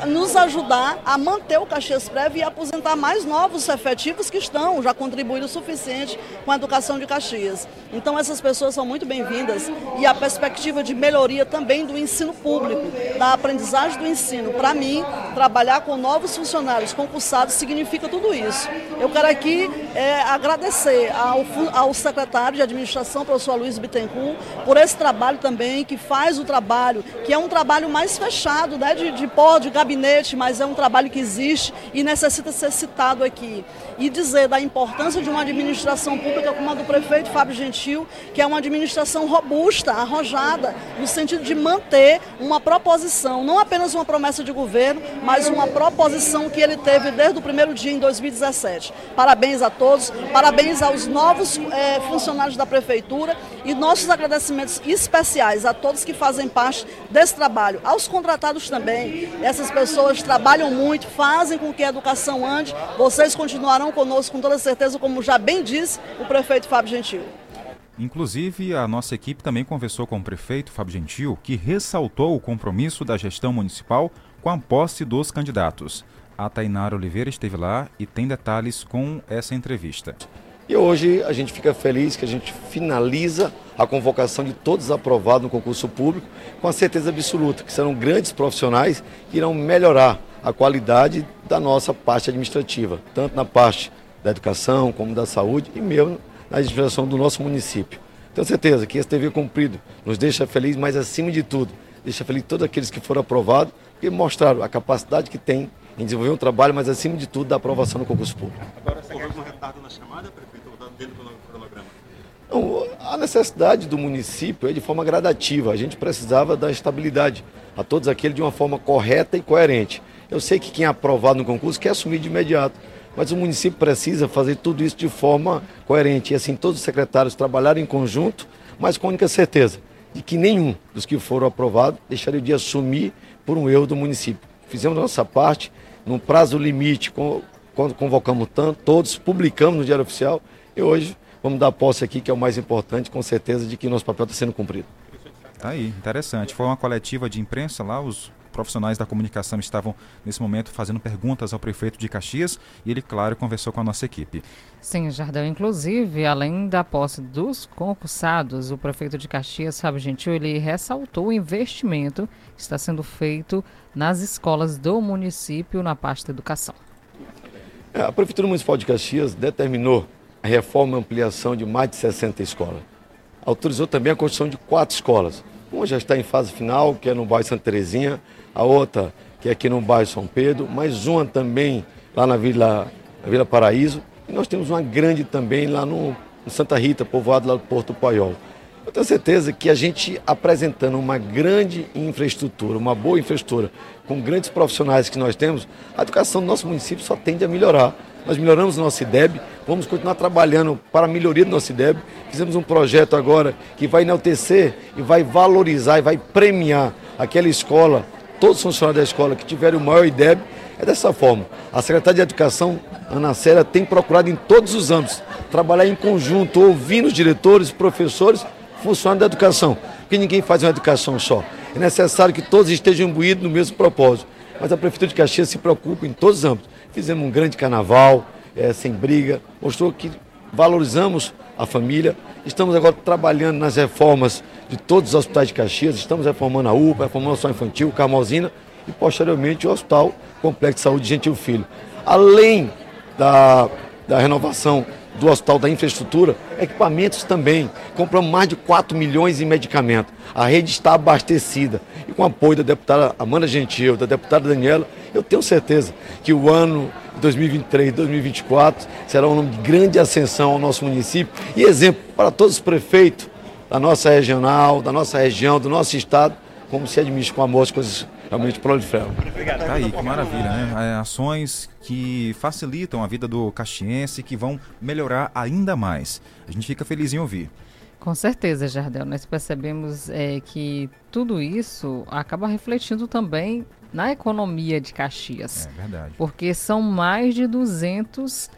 nos ajudar a manter o Caxias Prévio e aposentar mais novos efetivos que estão já contribuindo o suficiente com a educação de Caxias. Então, essas pessoas são muito bem-vindas e a perspectiva de melhoria também do ensino público, da aprendizagem do ensino. Para mim, trabalhar com novos funcionários concursados significa tudo isso. Eu quero aqui é, agradecer ao, ao secretário de administração, professor Luiz Bittencourt, por esse trabalho também, que faz o trabalho, que é um trabalho mais fechado, né, de, de pó, de gabinete, mas é um trabalho que existe e necessita ser citado aqui. E dizer da importância de uma administração pública como a do prefeito Fábio Gentil, que é uma administração robusta, arrojada, no sentido de manter uma proposição, não apenas uma promessa de governo, mas uma proposição que ele teve desde o primeiro dia em 2017. Parabéns a todos, parabéns aos novos é, funcionários da Prefeitura e nossos agradecimentos especiais a todos que fazem parte desse trabalho, aos contratados também. Essas pessoas trabalham muito, fazem com que a educação ande. Vocês continuarão conosco com toda certeza, como já bem disse o prefeito Fábio Gentil. Inclusive, a nossa equipe também conversou com o prefeito Fábio Gentil, que ressaltou o compromisso da gestão municipal com a posse dos candidatos. A Tainara Oliveira esteve lá e tem detalhes com essa entrevista. E hoje a gente fica feliz que a gente finaliza a convocação de todos aprovados no concurso público, com a certeza absoluta que serão grandes profissionais que irão melhorar a qualidade da nossa parte administrativa, tanto na parte da educação como da saúde e mesmo na administração do nosso município. Tenho certeza que esse dever cumprido nos deixa feliz, mas acima de tudo, deixa feliz todos aqueles que foram aprovados e mostraram a capacidade que tem em desenvolver um trabalho, mas acima de tudo da aprovação no concurso público. Agora, houve algum retardo na chamada, prefeito, dentro do cronograma? Não, a necessidade do município é de forma gradativa. A gente precisava da estabilidade a todos aqueles de uma forma correta e coerente. Eu sei que quem é aprovado no concurso quer assumir de imediato. Mas o município precisa fazer tudo isso de forma coerente. E assim, todos os secretários trabalharem em conjunto, mas com a única certeza de que nenhum dos que foram aprovados deixaria de assumir por um erro do município. Fizemos a nossa parte, num prazo limite, quando convocamos tanto, todos, publicamos no Diário Oficial e hoje vamos dar posse aqui, que é o mais importante, com certeza de que nosso papel está sendo cumprido. Tá aí, interessante. Foi uma coletiva de imprensa lá, os profissionais da comunicação estavam nesse momento fazendo perguntas ao prefeito de Caxias e ele, claro, conversou com a nossa equipe. Sim, Jardel, inclusive, além da posse dos concursados, o prefeito de Caxias, Fábio Gentil, ele ressaltou o investimento que está sendo feito nas escolas do município na parte da educação. É, a Prefeitura Municipal de Caxias determinou a reforma e ampliação de mais de 60 escolas. Autorizou também a construção de quatro escolas. Uma já está em fase final, que é no bairro Santa Terezinha, a outra que é aqui no bairro São Pedro, mais uma também lá na Vila, na Vila Paraíso. E nós temos uma grande também lá no, no Santa Rita, povoado lá do Porto Paiol. Eu tenho certeza que a gente apresentando uma grande infraestrutura, uma boa infraestrutura, com grandes profissionais que nós temos, a educação do nosso município só tende a melhorar. Nós melhoramos o nosso IDEB, vamos continuar trabalhando para a melhoria do nosso IDEB. Fizemos um projeto agora que vai enaltecer e vai valorizar e vai premiar aquela escola todos os funcionários da escola que tiverem o maior IDEB, é dessa forma. A Secretaria de Educação, Ana Célia, tem procurado em todos os âmbitos trabalhar em conjunto, ouvindo os diretores, professores, funcionários da educação, porque ninguém faz uma educação só. É necessário que todos estejam imbuídos no mesmo propósito. Mas a Prefeitura de Caxias se preocupa em todos os âmbitos. Fizemos um grande carnaval, é, sem briga, mostrou que valorizamos a família. Estamos agora trabalhando nas reformas de todos os hospitais de Caxias, estamos reformando a UPA, reformando o Hospital Infantil, Carmozina e posteriormente o Hospital Complexo de Saúde Gentil Filho. Além da, da renovação do Hospital da Infraestrutura, equipamentos também. Compramos mais de 4 milhões em medicamentos. A rede está abastecida. E com o apoio da deputada Amanda Gentil, da deputada Daniela, eu tenho certeza que o ano 2023 2024 será um ano de grande ascensão ao nosso município e exemplo para todos os prefeitos da nossa regional, da nossa região, do nosso estado, como se administra com amor as coisas realmente proliferam. Tá aí, que maravilha, né? É, ações que facilitam a vida do caxiense, que vão melhorar ainda mais. A gente fica feliz em ouvir. Com certeza, Jardel. Nós percebemos é, que tudo isso acaba refletindo também na economia de Caxias. É verdade. Porque são mais de 200, é,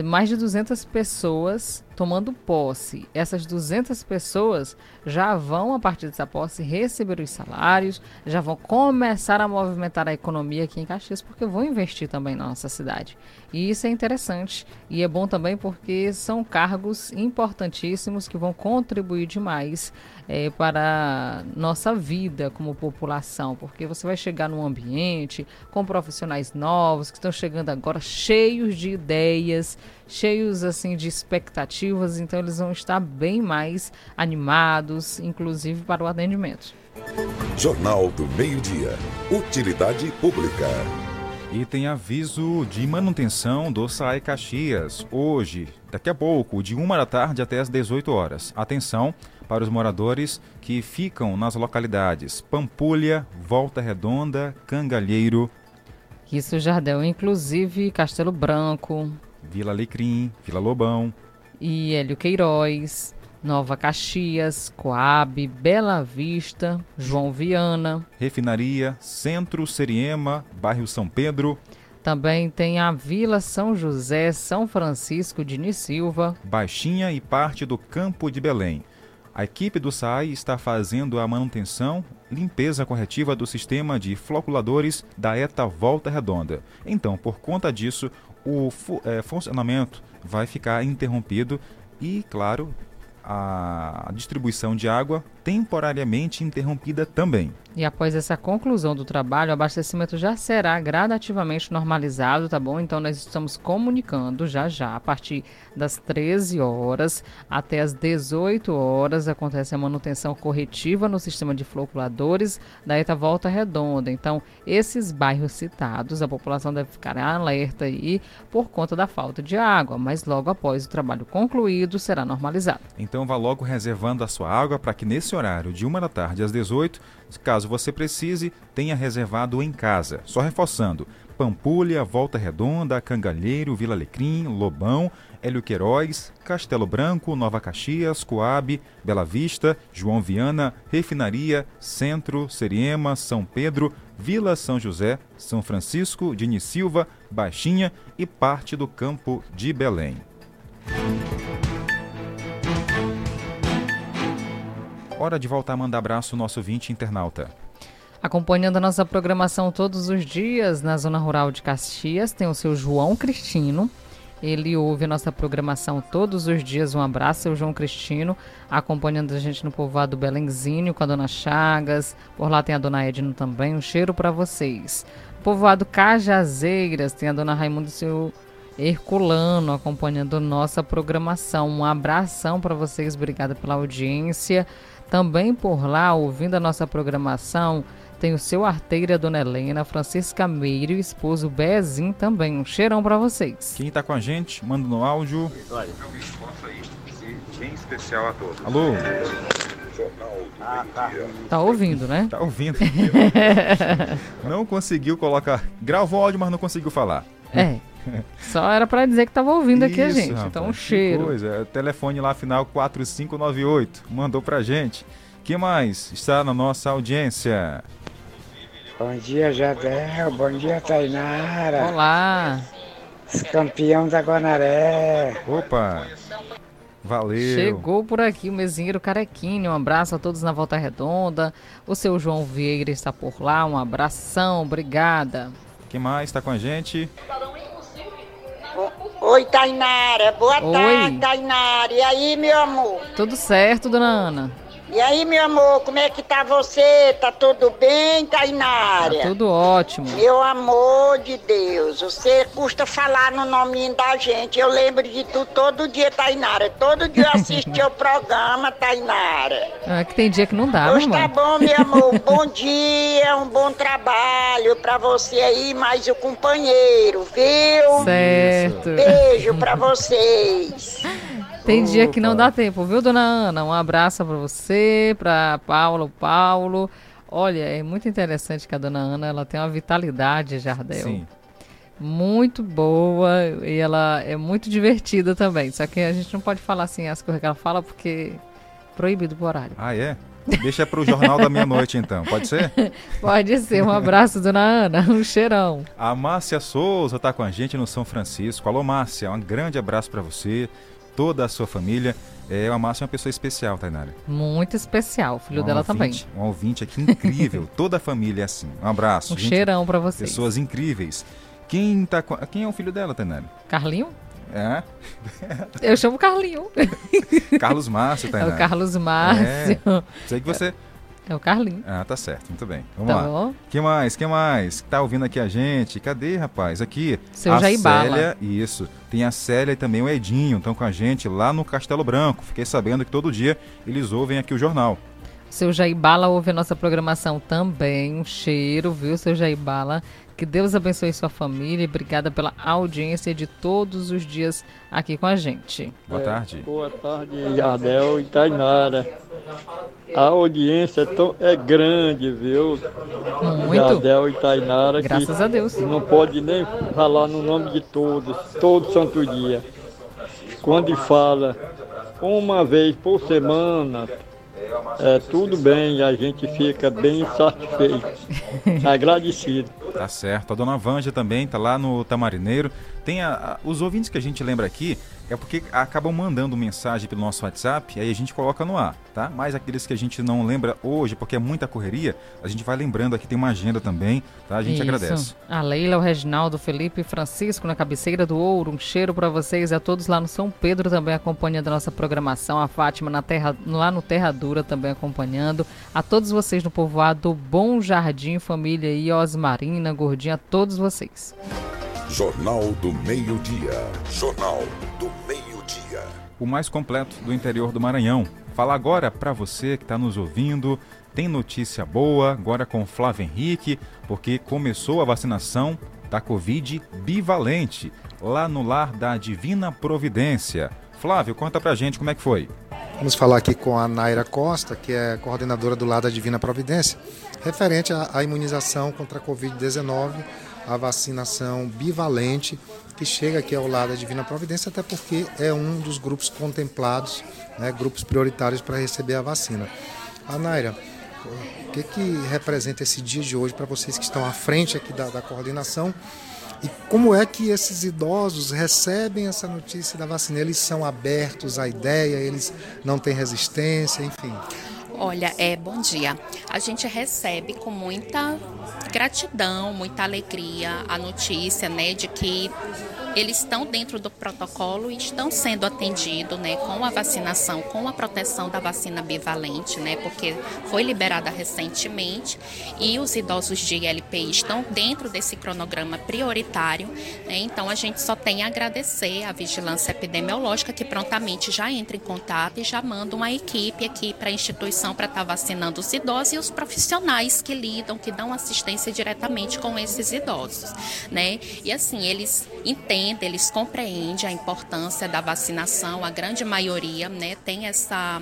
mais de 200 pessoas tomando posse. Essas 200 pessoas já vão, a partir dessa posse, receber os salários, já vão começar a movimentar a economia aqui em Caxias, porque vão investir também na nossa cidade. E isso é interessante e é bom também porque são cargos importantíssimos que vão contribuir demais é, para nossa vida como população, porque você vai chegar num ambiente com profissionais novos que estão chegando agora cheios de ideias, cheios assim de expectativas, então eles vão estar bem mais animados, inclusive para o atendimento. Jornal do Meio-Dia. Utilidade Pública. E tem aviso de manutenção do SAI Caxias. Hoje, daqui a pouco, de 1 da tarde até as 18 horas. Atenção para os moradores que ficam nas localidades Pampulha, Volta Redonda, Cangalheiro. Isso, Jardel, inclusive Castelo Branco. Vila Alecrim, Vila Lobão. E Hélio Queiroz. Nova Caxias, Coab, Bela Vista, João Viana. Refinaria, Centro Seriema, Bairro São Pedro. Também tem a Vila São José, São Francisco de Silva. Baixinha e parte do Campo de Belém. A equipe do SAI está fazendo a manutenção, limpeza corretiva do sistema de floculadores da ETA Volta Redonda. Então, por conta disso, o é, funcionamento vai ficar interrompido e, claro, a distribuição de água temporariamente interrompida também. E após essa conclusão do trabalho, o abastecimento já será gradativamente normalizado, tá bom? Então nós estamos comunicando já já, a partir das 13 horas até as 18 horas, acontece a manutenção corretiva no sistema de floculadores da ETA Volta Redonda. Então, esses bairros citados, a população deve ficar alerta aí por conta da falta de água, mas logo após o trabalho concluído, será normalizado. Então vá logo reservando a sua água para que nesse horário de 1 da tarde às 18, caso você precise, tenha reservado em casa. Só reforçando: Pampulha, Volta Redonda, Cangalheiro, Vila Alecrim, Lobão, Hélio Queiroz, Castelo Branco, Nova Caxias, Coab, Bela Vista, João Viana, Refinaria, Centro, Seriema, São Pedro, Vila São José, São Francisco, Dini Silva, Baixinha e parte do Campo de Belém. Hora de voltar a mandar abraço nosso 20 internauta. Acompanhando a nossa programação todos os dias na Zona Rural de Caxias, tem o seu João Cristino. Ele ouve a nossa programação todos os dias. Um abraço, seu João Cristino, acompanhando a gente no povoado Belenzinho com a dona Chagas. Por lá tem a dona Edno também. Um cheiro para vocês. Povoado Cajazeiras tem a dona Raimundo e seu Herculano acompanhando nossa programação. Um abração para vocês. Obrigada pela audiência. Também por lá, ouvindo a nossa programação, tem o seu arteira, Dona Helena, Francisca Meire e o esposo Bezinho também. Um cheirão para vocês. Quem está com a gente, manda no áudio. Bem especial a todos. Alô? Ah, tá. Tá ouvindo, né? Tá ouvindo. não conseguiu colocar. Gravou o áudio, mas não conseguiu falar. É. Só era para dizer que tava ouvindo aqui Isso, a gente. rapaz, então, um cheiro. Coisa. Telefone lá final 4598. Mandou pra gente. que mais está na nossa audiência? Bom dia, Jadel. Bom dia, Tainara. Olá. Campeão da Guanaré. Opa. Valeu. Chegou por aqui o mesinheiro Carequinho. Um abraço a todos na Volta Redonda. O seu João Vieira está por lá. Um abração. Obrigada. Quem mais está com a gente? Oi, Tainara. Boa Oi. tarde, Tainara. E aí, meu amor? Tudo certo, dona Ana? E aí, meu amor, como é que tá você? Tá tudo bem, Tainara? Tá tudo ótimo. Meu amor de Deus, você custa falar no nominho da gente. Eu lembro de tu todo dia, Tainara. Todo dia eu assisto o programa, Tainara. É que tem dia que não dá, Pois tá bom, meu amor. Bom dia, um bom trabalho pra você aí, mais o companheiro, viu? Certo. Beijo pra vocês. Tem dia que não dá tempo, viu, dona Ana? Um abraço para você, para Paula, o Paulo. Olha, é muito interessante que a dona Ana ela tem uma vitalidade, Jardel. Sim. Muito boa e ela é muito divertida também. Só que a gente não pode falar assim as coisas que ela fala porque Proibido por horário. Ah, é? Deixa pro Jornal da Meia-Noite, então. Pode ser? Pode ser. Um abraço, dona Ana. Um cheirão. A Márcia Souza está com a gente no São Francisco. Alô, Márcia. Um grande abraço para você, toda a sua família. É, a Márcia é uma pessoa especial, Tainara. Muito especial. Filho dela ouvinte, também. Um ouvinte aqui incrível. toda a família é assim. Um abraço. Um cheirão pra vocês. Pessoas incríveis. Quem, tá. Quem é o filho dela, Tainara? Carlinho? É? Eu chamo Carlinho. Carlos Márcio, É Tainara. o Carlos Márcio. É. Sei que você... É o Carlinho. Ah, tá certo. Muito bem. Vamos Tá lá. bom. Quem mais? Quem mais? Tá ouvindo aqui a gente? Cadê, rapaz? Aqui. Seu a Jair Bala. Célia, isso. Tem a Célia e também o Edinho. Estão com a gente lá no Castelo Branco. Fiquei sabendo que todo dia eles ouvem aqui o jornal. Seu Jair Bala ouve a nossa programação também. Um cheiro, viu, seu Jair Bala? Que Deus abençoe sua família e obrigada pela audiência de todos os dias aqui com a gente. Boa É, tarde. Boa tarde, Jardel e Tainara. A audiência é, tão- é grande, viu? Muito. Jardel e Tainara. que Graças a Deus. Não pode nem falar no nome de todos, todo santo dia. Quando fala uma vez por semana, é tudo bem, a gente fica bem satisfeito, agradecido. Tá certo. A dona Vanja também tá lá no Tamarineiro. Tem a- a- os ouvintes que a gente lembra aqui é porque acabam mandando mensagem pelo nosso WhatsApp e aí a gente coloca no ar, tá? Mas aqueles que a gente não lembra hoje, porque é muita correria, a gente vai lembrando aqui, tem uma agenda também, tá? A gente Isso. agradece. A Leila, o Reginaldo, o Felipe e Francisco na cabeceira do ouro. Um cheiro para vocês e a todos lá no São Pedro também acompanhando a nossa programação. A Fátima na terra, lá no Terra Dura também acompanhando. A todos vocês no povoado Bom Jardim, família e Osmarina, Gordinha, a todos vocês. Jornal do Meio-Dia. Jornal do Meio-Dia. o mais completo do interior do Maranhão. Fala agora para você que está nos ouvindo. Tem notícia boa agora com Flávio Henrique, porque começou a vacinação da Covid bivalente lá no lar da Divina Providência. Flávio, conta pra gente como é que foi. Vamos falar aqui com a Naira Costa, que é coordenadora do lado da Divina Providência, referente à, à imunização contra a Covid-19, a vacinação bivalente, que chega aqui ao lado da Divina Providência, até porque é um dos grupos contemplados, né, grupos prioritários para receber a vacina. A Naira, o que, que representa esse dia de hoje para vocês que estão à frente aqui da, da coordenação? E como é que esses idosos recebem essa notícia da vacina? Eles são abertos à ideia, eles não têm resistência, enfim. Olha, é bom dia. A gente recebe com muita gratidão, muita alegria a notícia, né, de que eles estão dentro do protocolo e estão sendo atendidos, né, com a vacinação, com a proteção da vacina bivalente, né, porque foi liberada recentemente e os idosos de LPI estão dentro desse cronograma prioritário, né, então a gente só tem a agradecer à vigilância epidemiológica que prontamente já entra em contato e já manda uma equipe aqui para a instituição para estar vacinando os idosos e os profissionais que lidam, que dão assistência diretamente com esses idosos, né? E assim, eles entendem, eles compreendem a importância da vacinação, a grande maioria, né, tem essa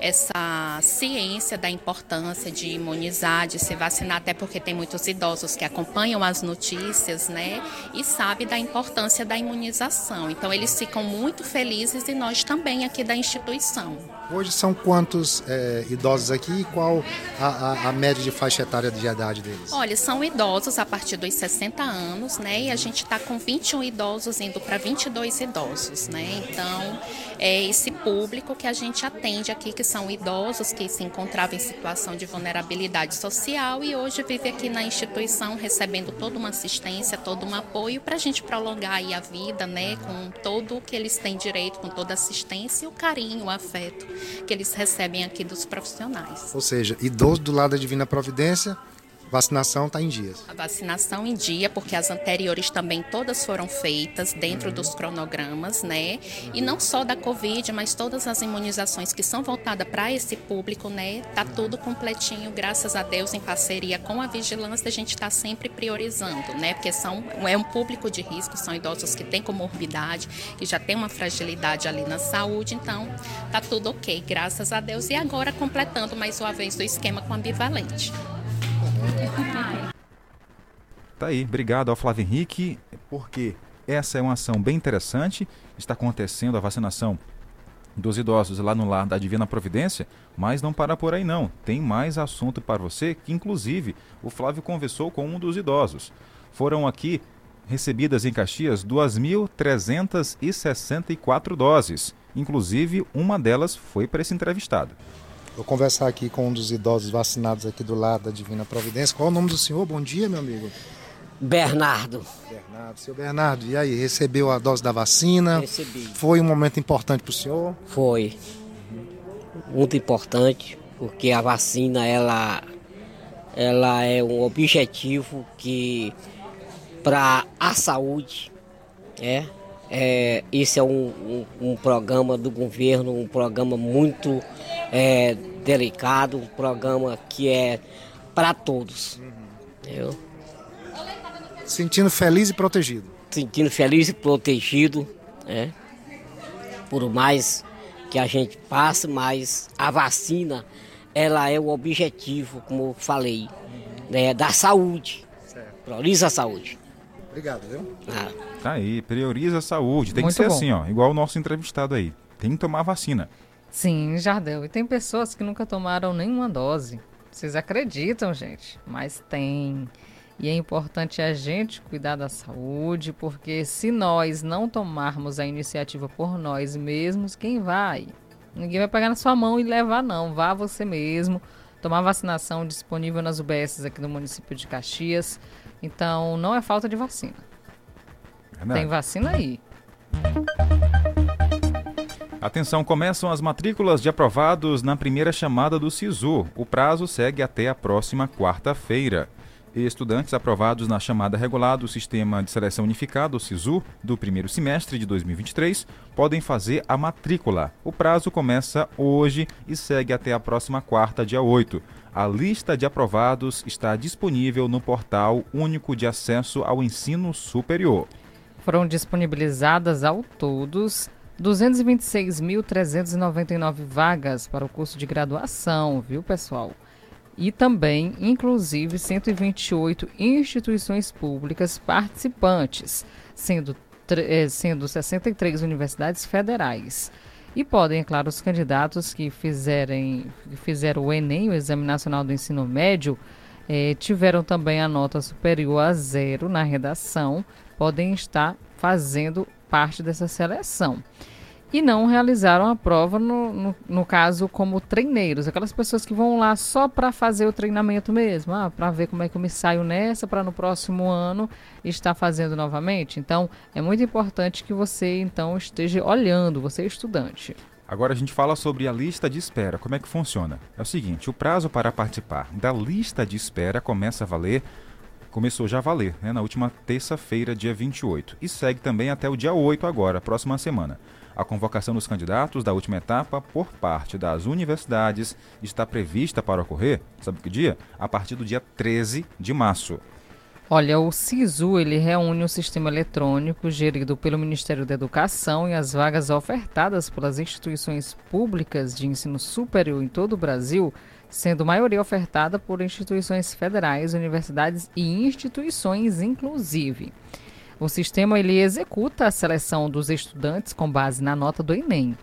essa ciência da importância de imunizar, de se vacinar, até porque tem muitos idosos que acompanham as notícias, né, e sabe da importância da imunização. Então eles ficam muito felizes e nós também aqui da instituição. Hoje são quantos é, idosos aqui e qual a, a, a, média de faixa etária de idade deles? Olha, são idosos a partir dos 60 anos, né? E a gente está com 21 idosos indo para 22 idosos, né? Então, é esse público que a gente atende aqui, que são idosos que se encontravam em situação de vulnerabilidade social e hoje vive aqui na instituição recebendo toda uma assistência, todo um apoio para a gente prolongar aí a vida, né? Com todo o que eles têm direito, com toda a assistência e o carinho, o afeto que eles recebem aqui dos profissionais. Ou seja, idoso do lado da Divina Providência, vacinação está em dias. A vacinação em dia, porque as anteriores também todas foram feitas dentro Uhum. dos cronogramas, né? E não só da Covid, mas todas as imunizações que são voltadas para esse público, né? Tá tudo completinho, graças a Deus, em parceria com a vigilância, a gente está sempre priorizando, né? Porque são, é um público de risco, são idosos que têm comorbidade, que já tem uma fragilidade ali na saúde, então tá tudo ok, graças a Deus. E agora completando mais uma vez o esquema com a bivalente. Tá aí, obrigado ao Flávio Henrique, porque essa é uma ação bem interessante. Está acontecendo a vacinação dos idosos lá no lar da Divina Providência, mas não para por aí não. Tem mais assunto para você, que inclusive o Flávio conversou com um dos idosos. Foram aqui recebidas em Caxias 2.364 doses. Inclusive, uma delas foi para esse entrevistado. Vou conversar aqui com um dos idosos vacinados aqui do lado da Divina Providência. Qual é o nome do senhor? Bom dia, meu amigo. Bernardo. Bernardo. Seu Bernardo, e aí, recebeu a dose da vacina? Recebi. Foi um momento importante para o senhor? Foi. Muito importante, porque a vacina, ela, ela é um objetivo que, para a saúde, é, é, esse é um, um, um programa do governo, um programa muito é, delicado, um programa que é para todos. Entendeu? Sentindo feliz e protegido. Sentindo feliz e protegido, né? Por mais que a gente passe, mas a vacina, ela é o objetivo, como eu falei, né, da saúde. Prioriza a saúde. Obrigado, viu? Ah. Tá aí, prioriza a saúde. Tem Muito que ser bom. assim, ó, igual o nosso entrevistado aí. Tem que tomar vacina. Sim, Jardel. E tem pessoas que nunca tomaram nenhuma dose. Vocês acreditam, gente? Mas tem. E é importante a gente cuidar da saúde, porque se nós não tomarmos a iniciativa por nós mesmos, quem vai? Ninguém vai pegar na sua mão e levar, não. Vá você mesmo. Tomar vacinação disponível nas UBSs aqui no município de Caxias. Então, não é falta de vacina. Verdade. Tem vacina aí. Atenção, começam as matrículas de aprovados na primeira chamada do SISU. O prazo segue até a próxima quarta-feira. Estudantes aprovados na chamada regular do Sistema de Seleção Unificado, SISU, do primeiro semestre de 2023, podem fazer a matrícula. O prazo começa hoje e segue até a próxima quarta, dia 8. A lista de aprovados está disponível no portal único de acesso ao ensino superior. Foram disponibilizadas ao todos 226.399 vagas para o curso de graduação, viu, pessoal? E também, inclusive, 128 instituições públicas participantes, sendo, eh, sendo 63 universidades federais. E podem, é claro, os candidatos que, fizerem, que fizeram o Enem, o Exame Nacional do Ensino Médio, eh, tiveram também a nota superior a zero na redação, podem estar fazendo parte dessa seleção. E não realizaram a prova, no, no, no caso, como treineiros, aquelas pessoas que vão lá só para fazer o treinamento mesmo, ah, para ver como é que eu me saio nessa, para no próximo ano estar fazendo novamente. Então, é muito importante que você, então, esteja olhando, você é estudante. Agora a gente fala sobre a lista de espera. Como é que funciona? É o seguinte, o prazo para participar da lista de espera começa a valer, começou já a valer, né, na última terça-feira, dia 28, e segue também até o dia 8 agora, próxima semana. A convocação dos candidatos da última etapa por parte das universidades está prevista para ocorrer, sabe que dia? A partir do dia 13 de março. Olha, o SISU ele reúne o sistema eletrônico gerido pelo Ministério da Educação e as vagas ofertadas pelas instituições públicas de ensino superior em todo o Brasil, sendo maioria ofertada por instituições federais, universidades e instituições inclusive. O sistema ele executa a seleção dos estudantes com base na nota do Enem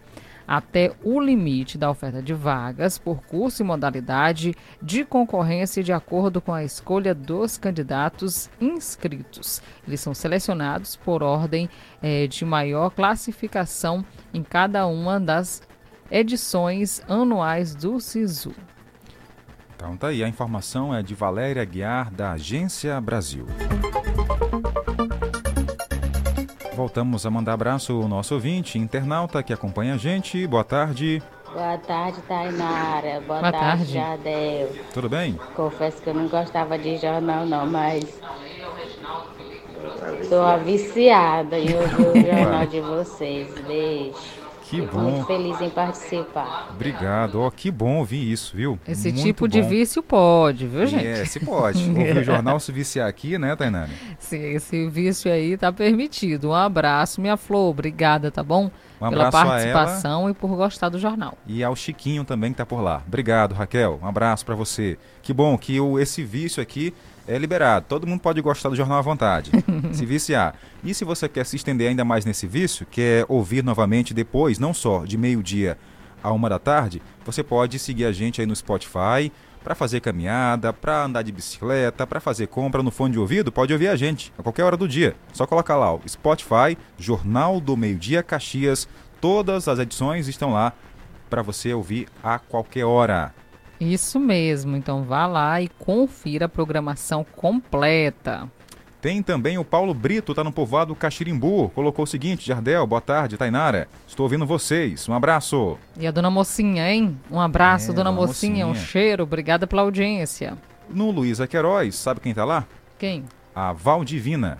até o limite da oferta de vagas por curso e modalidade de concorrência de acordo com a escolha dos candidatos inscritos. Eles são selecionados por ordem eh, de maior classificação em cada uma das edições anuais do SISU. Então tá aí, a informação é de Valéria Guiar, da Agência Brasil. Voltamos a mandar abraço ao nosso ouvinte, internauta que acompanha a gente. Boa tarde. Boa tarde, Tainara. Boa, Boa tarde, tarde. Jardel. Tudo bem? Confesso que eu não gostava de jornal, não, mas. Sou a viciada em ouvir o jornal de vocês. Beijo. Que Fico bom. muito feliz em participar. Obrigado. Ó, que bom ouvir isso, viu? Esse Muito tipo de bom. vício pode, viu, gente? É, se pode. Ouvir o jornal se viciar aqui, né, Tainara? Sim, esse vício aí tá permitido. Um abraço, minha flor. Obrigada, tá bom? Um Pela participação e por gostar do jornal. E ao Chiquinho também que tá por lá. Obrigado, Raquel. Um abraço para você. Que bom que o, esse vício aqui é liberado. Todo mundo pode gostar do jornal à vontade, se viciar. E se você quer se estender ainda mais nesse vício, quer ouvir novamente depois, não só de meio-dia a uma da tarde, você pode seguir a gente aí no Spotify para fazer caminhada, para andar de bicicleta, para fazer compra no fone de ouvido, pode ouvir a gente a qualquer hora do dia. Só colocar lá o Spotify, Jornal do Meio-Dia Caxias. Todas as edições estão lá para você ouvir a qualquer hora. Isso mesmo, então vá lá e confira a programação completa. Tem também o Paulo Brito, tá no povoado Caxirimbu. Colocou o seguinte: Jardel, boa tarde, Tainara. Estou ouvindo vocês. Um abraço. E a dona Mocinha, hein? Um abraço, É, dona dona Mocinha, um Mocinha. cheiro. Obrigada pela audiência. No Luísa Queiroz, sabe quem tá lá? Quem? A Valdivina.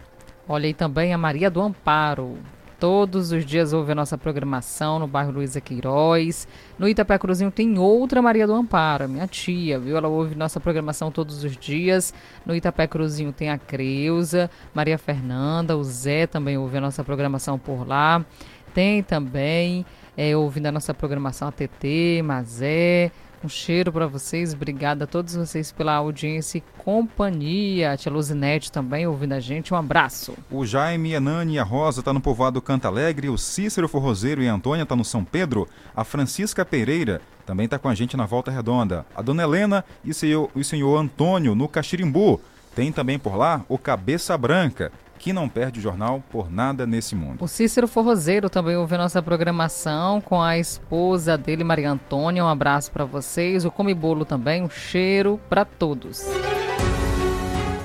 Olha aí também a Maria do Amparo. Todos os dias ouve a nossa programação no bairro Luísa Queiroz. No Itapé Cruzinho tem outra Maria do Amparo, minha tia, viu? Ela ouve nossa programação todos os dias. No Itapé Cruzinho tem a Creuza, Maria Fernanda, o Zé também ouve a nossa programação por lá. Tem também, é, ouvindo a nossa programação, a TT, Mazé. Um cheiro para vocês, obrigada a todos vocês pela audiência e companhia. A tia Luzinete também ouvindo a gente, um abraço. O Jaime, a Nani e a Rosa tá no povoado Canta Alegre. O Cícero Forrozeiro e a Antônia tá no São Pedro. A Francisca Pereira também tá com a gente na Volta Redonda. A Dona Helena e o senhor, o senhor Antônio no Caxirimbu. Tem também por lá o Cabeça Branca, que não perde o jornal por nada nesse mundo. O Cícero Forrozeiro também ouve a nossa programação com a esposa dele, Maria Antônia. Um abraço para vocês. O Come Bolo também, um cheiro para todos.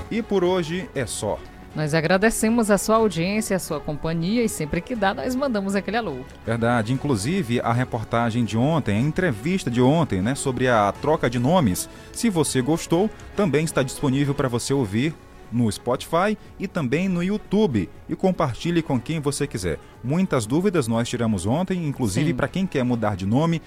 E por hoje é só. Nós agradecemos a sua audiência, a sua companhia e sempre que dá, nós mandamos aquele alô. Verdade. Inclusive, a reportagem de ontem, a entrevista de ontem, né, sobre a troca de nomes, se você gostou, também está disponível para você ouvir no Spotify e também no YouTube. E compartilhe com quem você quiser. Muitas dúvidas nós tiramos ontem, inclusive para quem quer mudar de nome,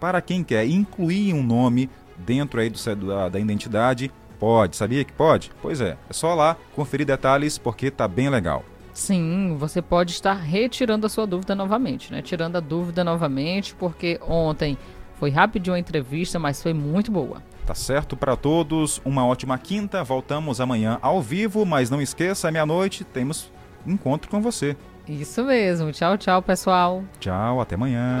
para quem quer incluir um nome dentro aí do, da, da identidade, pode. Sabia que pode? Pois é. É só lá conferir detalhes porque tá bem legal. Sim, você pode estar retirando a sua dúvida novamente, né? Tirando a dúvida novamente, porque ontem foi rapidinho a entrevista, mas foi muito boa. Tá certo para todos. Uma ótima quinta. Voltamos amanhã ao vivo, mas não esqueça, meia-noite temos encontro com você. Isso mesmo. Tchau, tchau, pessoal. Tchau, até amanhã.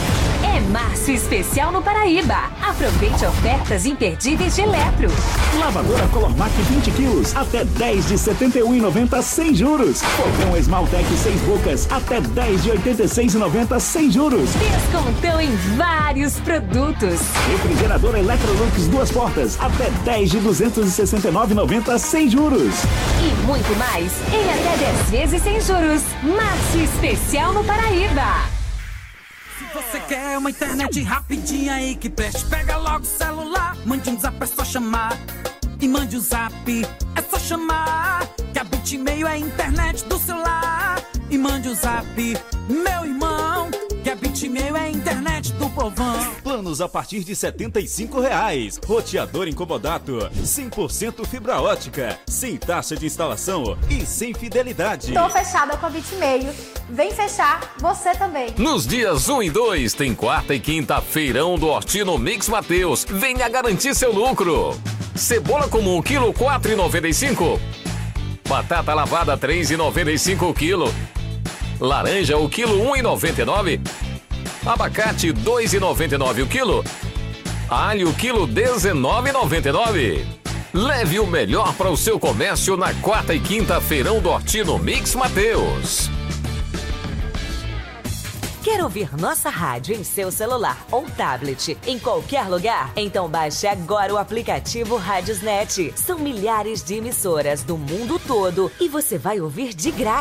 Março especial no Paraíba. Aproveite ofertas imperdíveis de Eletro. Lavadora Colormac 20 quilos, até 10 de R$ 71,90 sem juros. Fogão Esmaltec 6 bocas, até 10 de R$ 86,90 sem juros. Descontão em vários produtos. Refrigerador Electrolux duas portas, até 10 de R$ 269,90 sem juros. E muito mais em até 10 vezes sem juros. Março especial no Paraíba. Você quer uma internet rapidinha aí que preste, pega logo o celular, mande um zap, é só chamar. E mande o zap, é só chamar. Que a Bitmail é a internet do celular. E mande o zap, meu irmão. Bitmail é a internet do povão. Planos a partir de 75 reais. Roteador incomodato, 100% fibra ótica, sem taxa de instalação e sem fidelidade. Tô fechada com a Bitmeio. Vem fechar você também. Nos dias 1 e 2 tem quarta e quinta feirão do Hortino Mix Mateus. Venha garantir seu lucro. Cebola comum quilo 4,95. Batata lavada 3,95 o quilo. Laranja o quilo 1,99. Abacate 2,99 o quilo. Alho quilo 19,99. Leve o melhor para o seu comércio na quarta e quinta feirão do Hortino Mix Mateus. Quer ouvir nossa rádio em seu celular ou tablet, em qualquer lugar? Então baixe agora o aplicativo Rádiosnet. São milhares de emissoras do mundo todo e você vai ouvir de grátis.